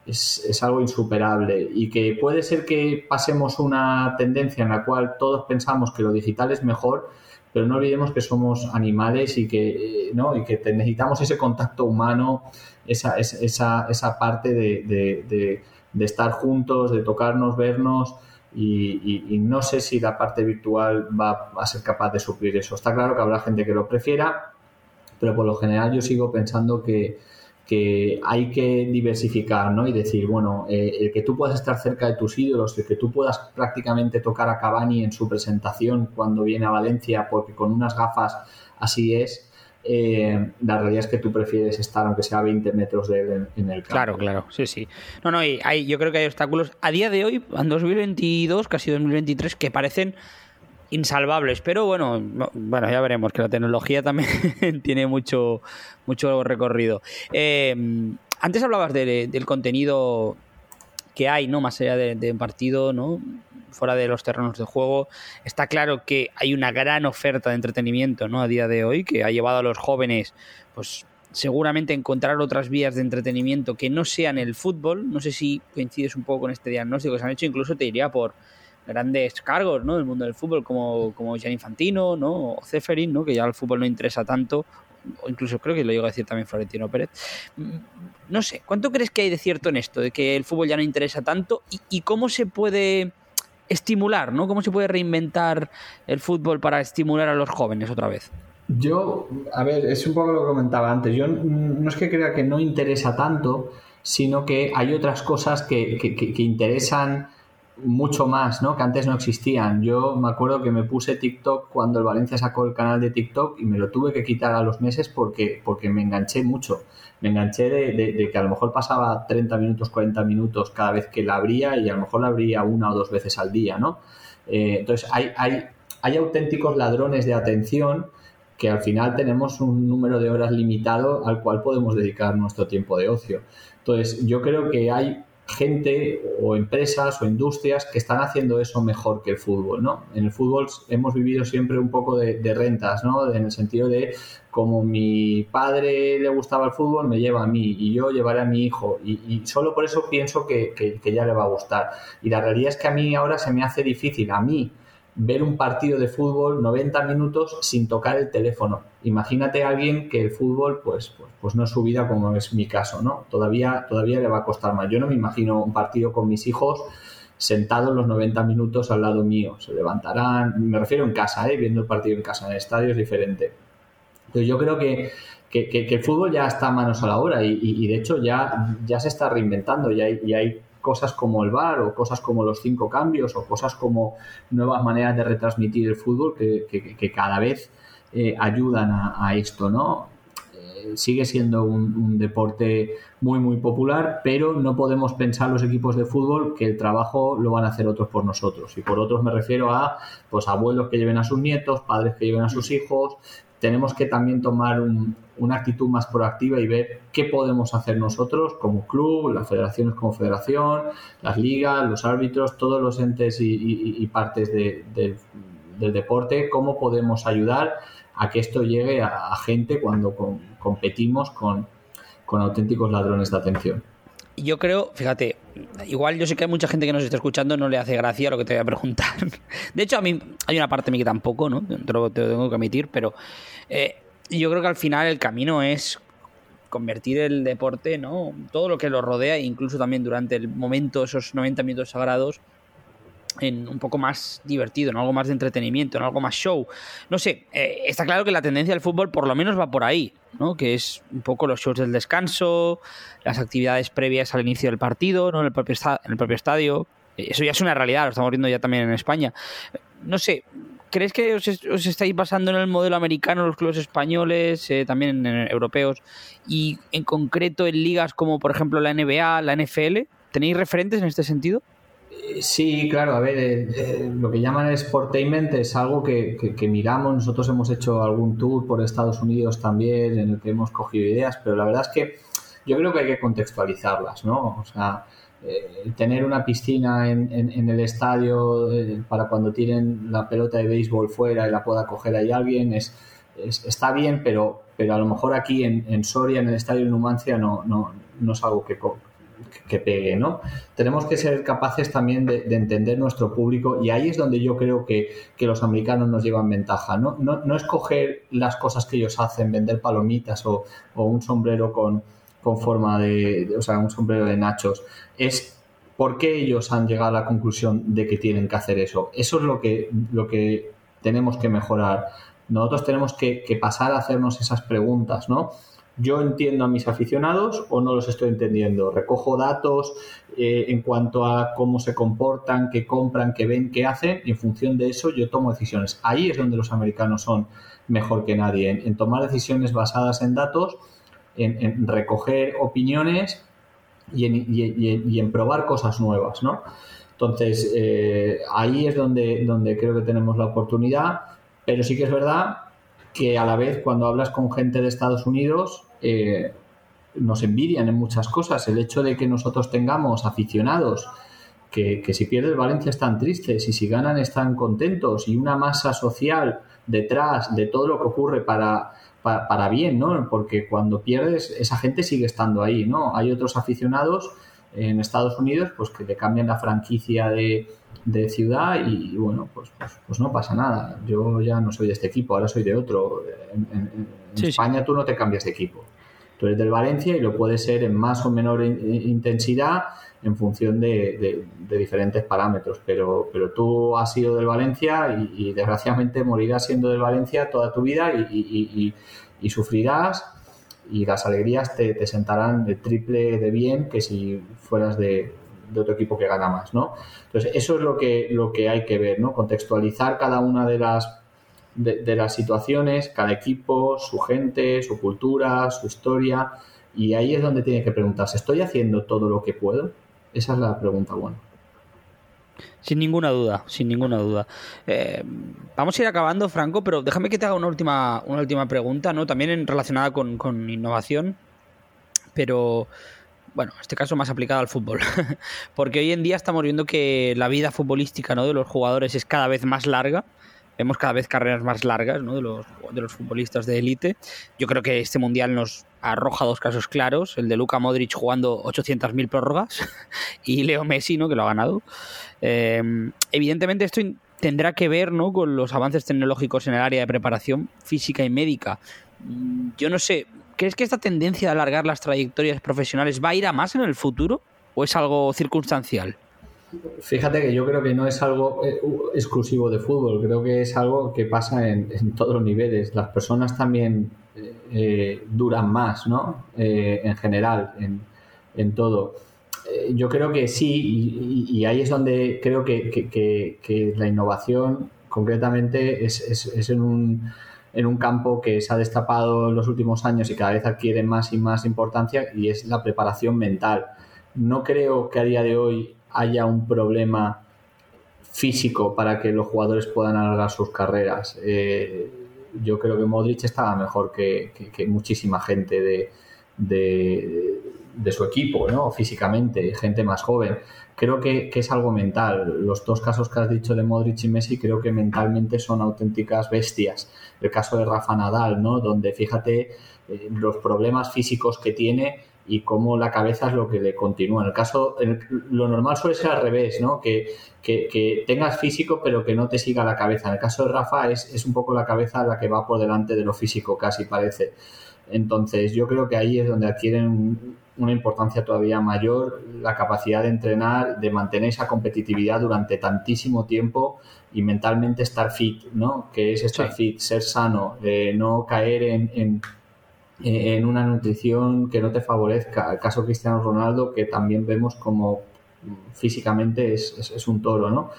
es, es, algo insuperable y que puede ser que pasemos una tendencia en la cual todos pensamos que lo digital es mejor, pero no olvidemos que somos animales y que, ¿no? y que necesitamos ese contacto humano, esa, esa, esa parte de, estar juntos, de tocarnos, vernos. Y, no sé si la parte virtual va a ser capaz de suplir eso. Está claro que habrá gente que lo prefiera, pero por lo general yo sigo pensando que, que hay que diversificar, ¿no? Y decir, bueno, eh, el que tú puedas estar cerca de tus ídolos, el que tú puedas prácticamente tocar a Cavani en su presentación cuando viene a Valencia, porque con unas gafas así es, eh, la realidad es que tú prefieres estar, aunque sea a 20 metros de él en, el campo. Claro, claro, sí, sí. No, no, hay, yo creo que hay obstáculos a día de hoy, en 2022, casi 2023, que parecen insalvables. Pero bueno, bueno, ya veremos que la tecnología también tiene mucho, mucho recorrido. Eh, antes hablabas del contenido que hay, ¿no? Más allá de, partido, ¿no? Fuera de los terrenos de juego. Está claro que hay una gran oferta de entretenimiento, ¿no? A día de hoy, que ha llevado a los jóvenes, pues seguramente encontrar otras vías de entretenimiento que no sean el fútbol. No sé si coincides un poco con este diagnóstico que se han hecho, incluso te diría por grandes cargos ¿no? del mundo del fútbol como, como Gianni Infantino ¿no? o Ceferin, ¿no? que ya el fútbol no interesa tanto, o incluso creo que lo llegó a decir también Florentino Pérez. No sé, ¿cuánto crees que hay de cierto en esto, de que el fútbol ya no interesa tanto y, cómo se puede estimular, ¿no? ¿Cómo se puede reinventar el fútbol para estimular a los jóvenes otra vez? Yo, a ver, es un poco lo que comentaba antes. Yo no es que crea que no interesa tanto, sino que hay otras cosas que, que, que interesan mucho más, ¿no? Que antes no existían. Yo me acuerdo que me puse TikTok cuando el Valencia sacó el canal de TikTok y me lo tuve que quitar a los meses porque, porque me enganché mucho. Me enganché de, que a lo mejor pasaba 30 minutos, 40 minutos cada vez que la abría y a lo mejor la abría una o dos veces al día, ¿no? Eh, entonces hay, hay, hay auténticos ladrones de atención que al final tenemos un número de horas limitado al cual podemos dedicar nuestro tiempo de ocio. Entonces yo creo que hay gente o empresas o industrias que están haciendo eso mejor que el fútbol, ¿no? En el fútbol hemos vivido siempre un poco de, rentas, ¿no? En el sentido de como mi padre le gustaba el fútbol, me lleva a mí y yo llevaré a mi hijo y, y solo por eso pienso que, que ya le va a gustar. Y la realidad es que a mí ahora se me hace difícil, a mí, ver un partido de fútbol 90 minutos sin tocar el teléfono. Imagínate a alguien que el fútbol pues, pues, pues, no es su vida como es mi caso, ¿no? Todavía, todavía le va a costar más. Yo no me imagino un partido con mis hijos sentados los 90 minutos al lado mío. Se levantarán, me refiero en casa, ¿eh? viendo el partido en casa, en el estadio es diferente. Entonces yo creo que, el fútbol ya está a manos a la obra y, de hecho ya, ya se está reinventando y hay cosas como el bar o cosas como los cinco cambios o cosas como nuevas maneras de retransmitir el fútbol que, cada vez eh, ayudan a, esto, ¿no? Eh, sigue siendo un, deporte muy muy popular, pero no podemos pensar los equipos de fútbol que el trabajo lo van a hacer otros por nosotros. Y por otros me refiero a pues abuelos que lleven a sus nietos, padres que lleven a sus hijos, tenemos que también tomar una actitud más proactiva y ver qué podemos hacer nosotros como club, las federaciones como federación, las ligas, los árbitros, todos los entes y, partes del deporte, cómo podemos ayudar a que esto llegue a, gente cuando competimos con, con auténticos ladrones de atención. Yo creo, fíjate, igual yo sé que hay mucha gente que nos está escuchando no le hace gracia lo que te voy a preguntar. De hecho, a mí hay una parte de mí que tampoco, ¿no? Te lo, tengo que admitir, pero eh, yo creo que al final el camino es convertir el deporte, ¿no? Todo lo que lo rodea, incluso también durante el momento, esos 90 minutos sagrados, en un poco más divertido, en algo más de entretenimiento, en algo más show. No sé, eh, está claro que la tendencia del fútbol por lo menos va por ahí, ¿no? Que es un poco los shows del descanso, las actividades previas al inicio del partido, ¿no? En el propio, en el propio estadio. Eso ya es una realidad, lo estamos viendo ya también en España. No sé, ¿crees que os, estáis basando en el modelo americano, los clubes españoles, eh, también en europeos, y en concreto en ligas como por ejemplo la NBA, la NFL? ¿Tenéis referentes en este sentido? Sí, claro, a ver, eh, eh, lo que llaman el sportainment es algo que, miramos, nosotros hemos hecho algún tour por Estados Unidos también en el que hemos cogido ideas, pero la verdad es que yo creo que hay que contextualizarlas, ¿no? O sea, eh, tener una piscina en, el estadio para cuando tienen la pelota de béisbol fuera y la pueda coger ahí alguien es, está bien, pero, pero a lo mejor aquí en, Soria, en el estadio de Numancia, no, no, no es algo que, que pegue, ¿no? Tenemos que ser capaces también de, entender nuestro público y ahí es donde yo creo que, los americanos nos llevan ventaja, ¿no? ¿no? es coger las cosas que ellos hacen, vender palomitas o, un sombrero con, con forma de, o sea, un sombrero de nachos, es por qué ellos han llegado a la conclusión de que tienen que hacer eso. Eso es lo que, lo que tenemos que mejorar. Nosotros tenemos que, pasar a hacernos esas preguntas, ¿no? yo entiendo a mis aficionados o no los estoy entendiendo. Recojo datos eh, en cuanto a cómo se comportan, qué compran, qué ven, qué hacen y en función de eso yo tomo decisiones. Ahí es donde los americanos son mejor que nadie, en, tomar decisiones basadas en datos, en, recoger opiniones y en, probar cosas nuevas, ¿no? Entonces, eh, ahí es donde, donde creo que tenemos la oportunidad, pero sí que es verdad que a la vez cuando hablas con gente de Estados Unidos eh, nos envidian en muchas cosas. El hecho de que nosotros tengamos aficionados que, si pierde el Valencia están tristes y si ganan están contentos y una masa social detrás de todo lo que ocurre para, para, bien, ¿no? Porque cuando pierdes esa gente sigue estando ahí, ¿no? Hay otros aficionados en Estados Unidos pues que le cambian la franquicia de, de ciudad y, bueno, pues, pues, pues, no pasa nada. Yo ya no soy de este equipo, ahora soy de otro. En, España tú no te cambias de equipo. Tú eres del Valencia y lo puedes ser en más o menor intensidad en función de, diferentes parámetros, pero, pero tú has sido del Valencia y, desgraciadamente morirás siendo del Valencia toda tu vida y, y sufrirás y las alegrías te, te sentarán el triple de bien que si fueras de, de otro equipo que gana más, ¿no? Entonces, eso es lo que, lo que hay que ver, ¿no? Contextualizar cada una de las, de, las situaciones, cada equipo, su gente, su cultura, su historia, y ahí es donde tiene que preguntarse, ¿estoy haciendo todo lo que puedo? Esa es la pregunta buena. Sin ninguna duda, sin ninguna duda. Eh, vamos a ir acabando, Franco, pero déjame que te haga una última, una última pregunta, ¿no? También relacionada con, con innovación, pero bueno, en este caso más aplicado al fútbol, porque hoy en día estamos viendo que la vida futbolística ¿no? de los jugadores es cada vez más larga, vemos cada vez carreras más largas ¿no? de, los, de los futbolistas de élite. Yo creo que este mundial nos arroja dos casos claros, el de Luka Modric jugando 800.000 prórrogas y Leo Messi, ¿no? que lo ha ganado. Eh, evidentemente esto tendrá que ver ¿no? con los avances tecnológicos en el área de preparación física y médica. Mm, yo no sé, ¿Crees que esta tendencia de alargar las trayectorias profesionales va a ir a más en el futuro o es algo circunstancial? Fíjate que yo creo que no es algo eh, exclusivo de fútbol, creo que es algo que pasa en, todos los niveles. Las personas también eh, eh, duran más, ¿no? en general, en, todo. yo creo que sí, y, ahí es donde creo que, la innovación concretamente es en un en un campo que se ha destapado en los últimos años y cada vez adquiere más y más importancia y es la preparación mental. No creo que a día de hoy haya un problema físico para que los jugadores puedan alargar sus carreras. Yo creo que Modric estaba mejor que, muchísima gente de, de, su equipo, ¿no? físicamente, gente más joven creo que, es algo mental. Los dos casos que has dicho de Modric y Messi creo que mentalmente son auténticas bestias. El caso de Rafa Nadal, ¿no? Donde fíjate eh, los problemas físicos que tiene y cómo la cabeza es lo que le continúa. En el caso, lo normal suele ser al revés, ¿no? Que, que, tengas físico pero que no te siga la cabeza. En el caso de Rafa es, es un poco la cabeza la que va por delante de lo físico, casi parece. Entonces yo creo que ahí es donde adquieren una importancia todavía mayor la capacidad de entrenar, de mantener esa competitividad durante tantísimo tiempo y mentalmente estar fit, ¿no? Que es estar fit, ser sano, eh, no caer en, en, una nutrición que no te favorezca. El caso Cristiano Ronaldo, que también vemos como físicamente es, un toro, ¿no?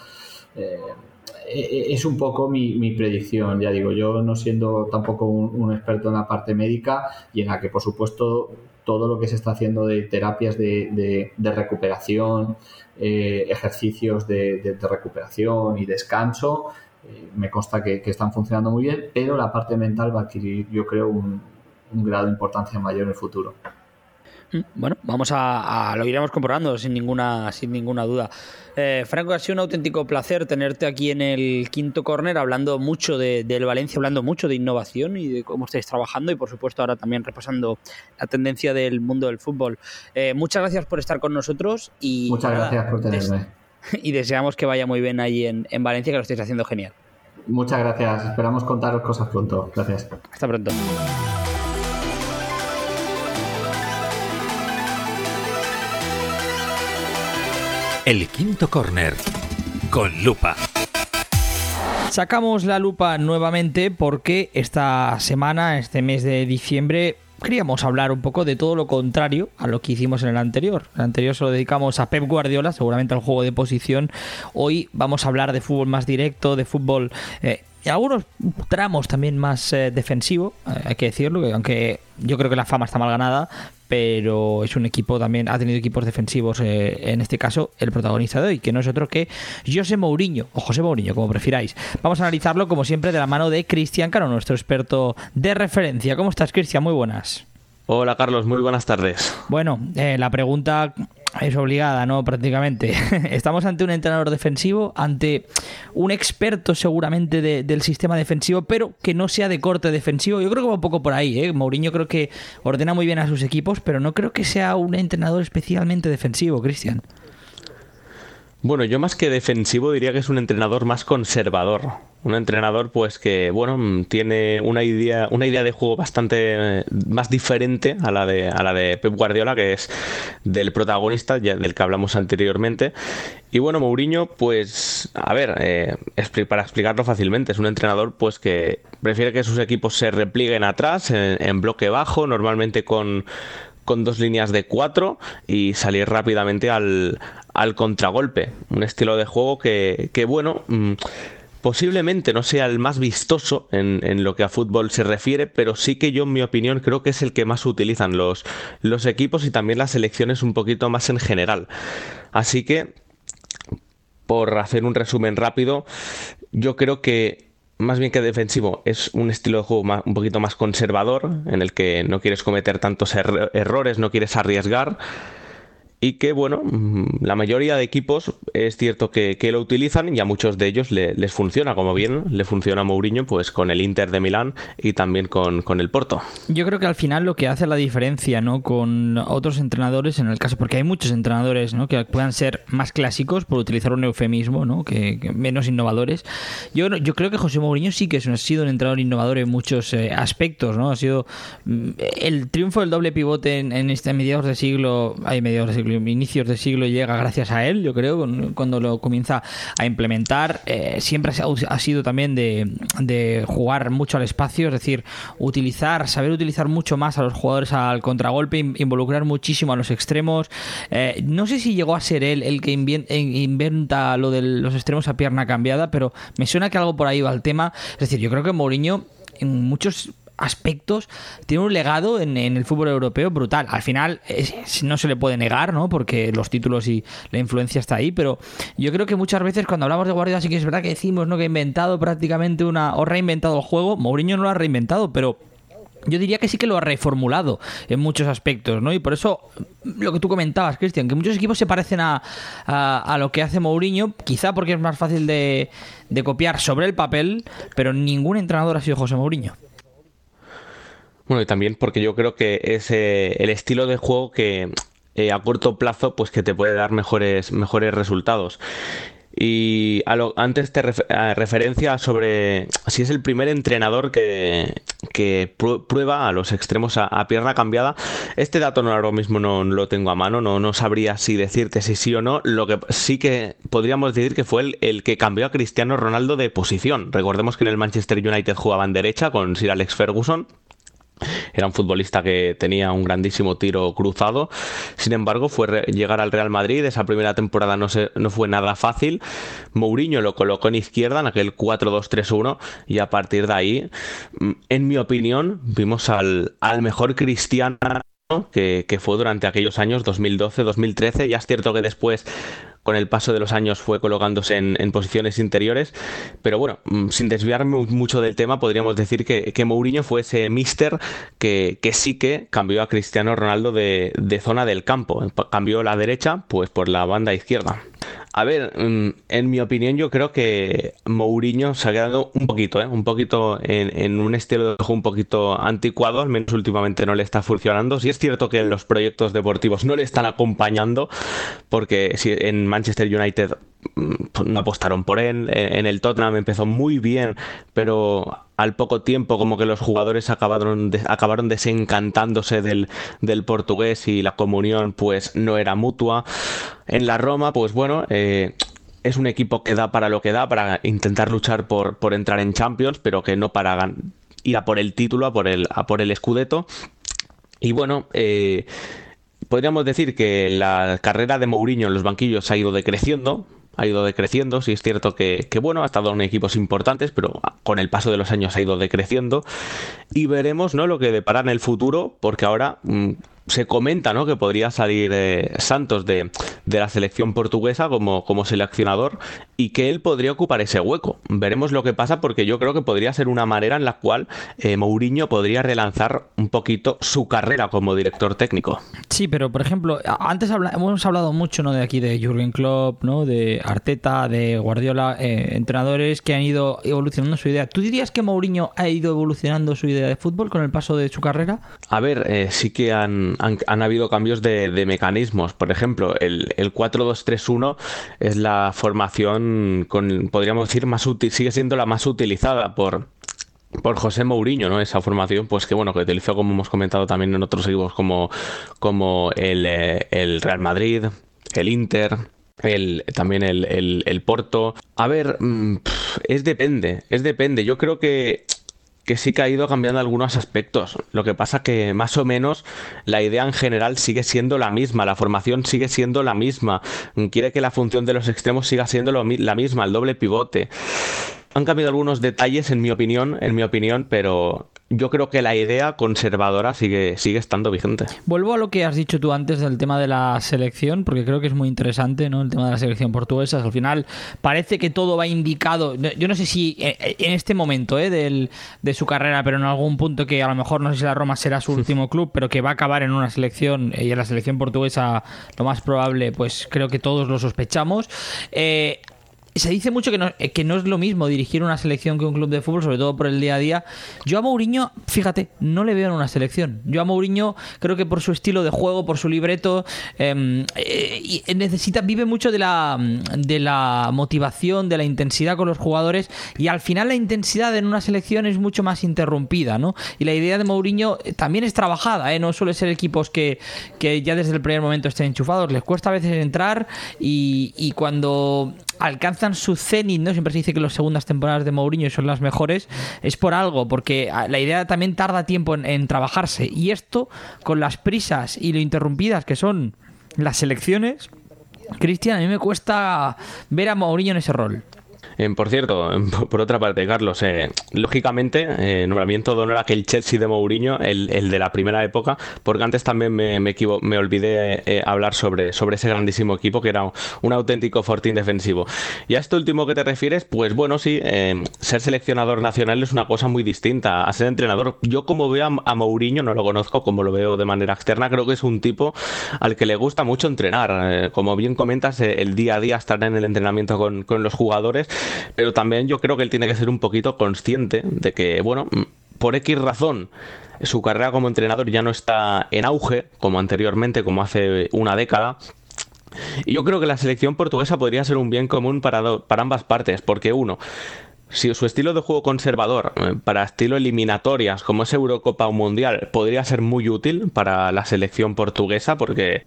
Eh, es un poco mi, predicción, ya digo, yo no siendo tampoco un, experto en la parte médica y en la que por supuesto todo lo que se está haciendo de terapias de, recuperación, eh, ejercicios de, recuperación y descanso, eh, me consta que, están funcionando muy bien, pero la parte mental va a adquirir, yo creo, un, grado de importancia mayor en el futuro. Mm, bueno, vamos a, lo iremos comprobando sin ninguna, sin ninguna duda. Eh, Franco, ha sido un auténtico placer tenerte aquí en el quinto corner, hablando mucho de, del Valencia, hablando mucho de innovación y de cómo estáis trabajando y por supuesto ahora también repasando la tendencia del mundo del fútbol. Eh, muchas gracias por estar con nosotros y muchas gracias por tenerme. y deseamos que vaya muy bien ahí en, en Valencia, que lo estéis haciendo genial. Muchas gracias, esperamos contaros cosas pronto. Gracias. Hasta pronto. El quinto corner con lupa. Sacamos la lupa nuevamente porque esta semana, este mes de diciembre, queríamos hablar un poco de todo lo contrario a lo que hicimos en el anterior. El anterior se lo dedicamos a Pep Guardiola, seguramente al juego de posición. Hoy vamos a hablar de fútbol más directo, de fútbol eh, y algunos tramos también más eh, defensivo, eh, hay que decirlo, aunque yo creo que la fama está mal ganada, pero es un equipo también, ha tenido equipos defensivos, eh, en este caso el protagonista de hoy, que no es otro que José Mourinho, o José Mourinho, como prefiráis. Vamos a analizarlo como siempre de la mano de Cristian Caro, nuestro experto de referencia. ¿Cómo estás, Cristian? Muy buenas. Hola Carlos, muy buenas tardes. Bueno, la pregunta es obligada, ¿no? Prácticamente. Estamos ante un entrenador defensivo, ante un experto seguramente del sistema defensivo, pero que no sea de corte defensivo. Yo creo que va un poco por ahí, ¿eh? Mourinho creo que ordena muy bien a sus equipos, pero no creo que sea un entrenador especialmente defensivo, Cristian. Bueno, yo más que defensivo diría que es un entrenador más conservador. Un entrenador, pues que, bueno, tiene una idea, una idea de juego bastante más diferente a la de, a la de Pep Guardiola, que es del protagonista, del que hablamos anteriormente. Y bueno, Mourinho, pues, a ver, eh, para explicarlo fácilmente, es un entrenador, pues que prefiere que sus equipos se replieguen atrás, en bloque bajo, normalmente con con dos líneas de cuatro y salir rápidamente al, al contragolpe. Un estilo de juego que, que bueno, mm, posiblemente no sea el más vistoso en, en, lo que a fútbol se refiere, pero sí que yo, en mi opinión, creo que es el que más utilizan los, los equipos y también las selecciones un poquito más en general. Así que, por hacer un resumen rápido, yo creo que más bien que defensivo, es un estilo de juego un poquito más conservador, en el que no quieres cometer tantos errores, no quieres arriesgar y que, bueno, mm, la mayoría de equipos es cierto que, lo utilizan y a muchos de ellos les funciona, como bien le funciona a Mourinho pues con el Inter de Milán y también con, el Porto. Yo creo que al final lo que hace la diferencia ¿no? con otros entrenadores, en el caso, porque hay muchos entrenadores ¿no? que puedan ser más clásicos, por utilizar un eufemismo, ¿no? que, menos innovadores, yo, yo creo que José Mourinho sí que es, ha sido un entrenador innovador en muchos eh, aspectos, ¿no? ha sido mm, el triunfo del doble pivote en, en este mediados de siglo, hay mediados de siglo inicios de siglo llega gracias a él, yo creo, cuando lo comienza a implementar. Eh, siempre ha sido también de, jugar mucho al espacio, es decir, utilizar, saber utilizar mucho más a los jugadores al contragolpe, involucrar muchísimo a los extremos. Eh, no sé si llegó a ser él el que inventa lo de los extremos a pierna cambiada, pero me suena que algo por ahí va el tema. Es decir, yo creo que Mourinho en muchos aspectos tiene un legado en, el fútbol europeo brutal. Al final no se le puede negar, ¿no? Porque los títulos y la influencia está ahí, pero yo creo que muchas veces cuando hablamos de Guardiola sí que es verdad que decimos, ¿no? Que ha inventado prácticamente una o reinventado el juego. Mourinho no lo ha reinventado, pero yo diría que sí que lo ha reformulado en muchos aspectos, ¿no? Y por eso, lo que tú comentabas, Cristian, que muchos equipos se parecen a, a, lo que hace Mourinho, quizá porque es más fácil de, de copiar sobre el papel, pero ningún entrenador ha sido José Mourinho. Bueno, y también porque yo creo que es el estilo de juego que eh, a corto plazo pues que te puede dar mejores, mejores resultados. Y a lo, antes te referencia sobre si es el primer entrenador que, prueba a los extremos a, pierna cambiada. Este dato no ahora mismo no, lo tengo a mano, no, no sabría si decirte si sí o no. Lo que sí que podríamos decir que fue el, el que cambió a Cristiano Ronaldo de posición. Recordemos que en el Manchester United jugaba en derecha con Sir Alex Ferguson era un futbolista que tenía un grandísimo tiro cruzado. Sin embargo, fue llegar al Real Madrid. Esa primera temporada no, se, no fue nada fácil. Mourinho lo colocó en izquierda en aquel 4-2-3-1 y a partir de ahí, mm, en mi opinión, vimos al, al mejor cristiano que, que, fue durante aquellos años 2012-2013. Ya es cierto que después con el paso de los años fue colocándose en, posiciones interiores. Pero bueno, mm, sin desviarme mucho del tema, podríamos decir que, que Mourinho fue ese mister que, sí que cambió a Cristiano Ronaldo de, de zona del campo. Cambió la derecha pues por la banda izquierda. A ver, mm, en mi opinión, yo creo que Mourinho se ha quedado un poquito, ¿eh? un poquito en, un estilo de juego un poquito anticuado, al menos últimamente no le está funcionando. Sí es cierto que los proyectos deportivos no le están acompañando, porque si en Manchester United mm, pues, no apostaron por él, en el Tottenham empezó muy bien, pero al poco tiempo como que los jugadores acabaron, acabaron desencantándose del, del, portugués y la comunión pues no era mutua. En la Roma pues bueno... Eh, es un equipo que da para lo que da, para intentar luchar por, por entrar en Champions, pero que no para ir a por el título, a por el, a por el Scudetto. Y bueno, eh, podríamos decir que la carrera de Mourinho en los banquillos ha ido decreciendo, ha ido decreciendo. Sí es cierto que, bueno, ha estado en equipos importantes, pero con el paso de los años ha ido decreciendo. Y veremos ¿no? lo que depara en el futuro, porque ahora mm, se comenta ¿no? que podría salir eh, Santos de, la selección portuguesa como, como seleccionador y que él podría ocupar ese hueco. Veremos lo que pasa porque yo creo que podría ser una manera en la cual eh, Mourinho podría relanzar un poquito su carrera como director técnico. Sí, pero por ejemplo, antes hemos hablado mucho ¿no? de aquí de Jürgen Klopp, ¿no? de Arteta, de Guardiola, eh, entrenadores que han ido evolucionando su idea. ¿Tú dirías que Mourinho ha ido evolucionando su idea de fútbol con el paso de su carrera? A ver, sí que han han, habido cambios de, mecanismos. Por ejemplo, el, el 4-2-3-1 es la formación, podríamos decir, más útil, sigue siendo la más utilizada por, por José Mourinho, ¿no? Esa formación, pues que bueno, que utilizó, como hemos comentado también en otros equipos, como, como el, eh, el Real Madrid, el Inter, el, también el, el, el, Porto. A ver, mm, es depende, es depende. Yo creo que que sí que ha ido cambiando algunos aspectos. Lo que pasa que más o menos la idea en general sigue siendo la misma, la formación sigue siendo la misma. Quiere que la función de los extremos siga siendo la misma, el doble pivote. Han cambiado algunos detalles en mi opinión, en mi opinión, pero yo creo que la idea conservadora sigue, sigue estando vigente. Vuelvo a lo que has dicho tú antes del tema de la selección, porque creo que es muy interesante, ¿no? El tema de la selección portuguesa. Al final parece que todo va indicado. Yo no sé si eh, eh, en este momento ¿eh? Del, de su carrera, pero en algún punto que a lo mejor no sé si la Roma será su último club, pero que va a acabar en una selección y en la selección portuguesa lo más probable, pues creo que todos lo sospechamos. Eh, se dice mucho que no, eh, que no es lo mismo dirigir una selección que un club de fútbol, sobre todo por el día a día. Yo a Mourinho, fíjate, no le veo en una selección. Yo a Mourinho creo que por su estilo de juego, por su libreto, em, eh, necesita, vive mucho de la, de la motivación, de la intensidad con los jugadores y al final la intensidad en una selección es mucho más interrumpida, ¿no? Y la idea de Mourinho eh, también es trabajada, ¿eh? No suele ser equipos que, que ya desde el primer momento estén enchufados, les cuesta a veces entrar y, y cuando su cenit, ¿no? Siempre se dice que las segundas temporadas de Mourinho son las mejores, es por algo, porque ah, la idea también tarda tiempo en, trabajarse. Y esto, con las prisas y lo interrumpidas que son las selecciones, Cristian, a mí me cuesta ver a Mourinho en ese rol. Eh, por cierto, por otra parte, Carlos, eh, lógicamente, eh, nombramiento de honor a aquel Chelsea de Mourinho, el, de la primera época, porque antes también me, me, olvidé eh, hablar sobre, sobre ese grandísimo equipo que era un, auténtico fortín defensivo. Y a esto último que te refieres, pues bueno, sí, ser seleccionador nacional es una cosa muy distinta a ser entrenador. Yo como veo a, Mourinho, no lo conozco, como lo veo de manera externa, creo que es un tipo al que le gusta mucho entrenar. como bien comentas, el día a día estar en el entrenamiento con, con los jugadores pero también yo creo que él tiene que ser un poquito consciente de que, bueno, por X razón, su carrera como entrenador ya no está en auge como anteriormente, como hace una década. Y yo creo que la selección portuguesa podría ser un bien común para, para ambas partes, porque uno, si su estilo de juego conservador eh, para estilo eliminatorias como es Eurocopa o Mundial podría ser muy útil para la selección portuguesa porque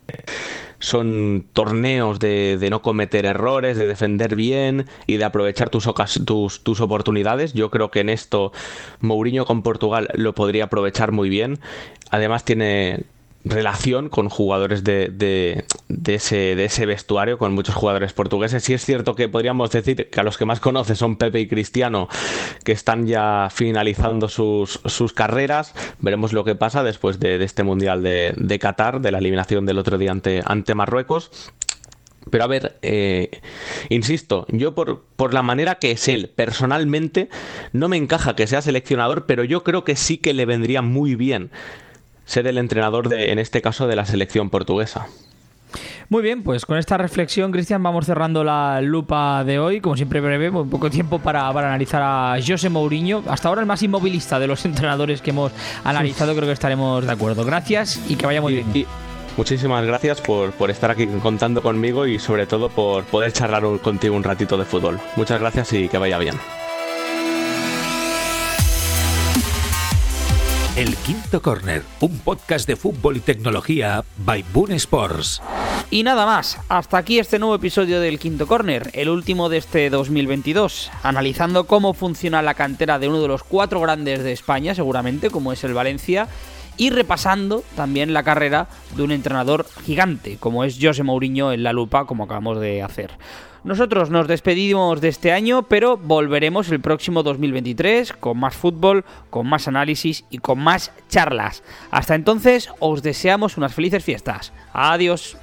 son torneos de, no cometer errores, de defender bien y de aprovechar tus, tus, tus oportunidades. Yo creo que en esto Mourinho con Portugal lo podría aprovechar muy bien. Además tiene relación con jugadores de, de, ese, de ese vestuario, con muchos jugadores portugueses. Sí es cierto que podríamos decir que a los que más conoce son Pepe y Cristiano, que están ya finalizando sus, sus carreras. Veremos lo que pasa después de, este Mundial de, de, Qatar, de la eliminación del otro día ante, ante Marruecos. Pero a ver, eh, insisto, yo por, por la manera que es él, personalmente, no me encaja que sea seleccionador, pero yo creo que sí que le vendría muy bien ser el entrenador de, en este caso, de la selección portuguesa. Muy bien, pues con esta reflexión, Cristian, vamos cerrando la lupa de hoy. Como siempre, breve, un poco tiempo para, analizar a José Mourinho. Hasta ahora el más inmovilista de los entrenadores que hemos analizado, creo que estaremos de acuerdo. Gracias y que vaya muy bien. muchísimas gracias por, por, estar aquí contando conmigo y sobre todo por poder charlar contigo un ratito de fútbol. Muchas gracias y que vaya bien. El Quinto Corner, un podcast de fútbol y tecnología by Boon Sports. Y nada más, hasta aquí este nuevo episodio del Quinto Corner, el último de este 2022, analizando cómo funciona la cantera de uno de los cuatro grandes de España, seguramente, como es el Valencia, y repasando también la carrera de un entrenador gigante, como es José Mourinho en la lupa, como acabamos de hacer. Nosotros nos despedimos de este año, pero volveremos el próximo 2023 con más fútbol, con más análisis y con más charlas. Hasta entonces, os deseamos unas felices fiestas. Adiós.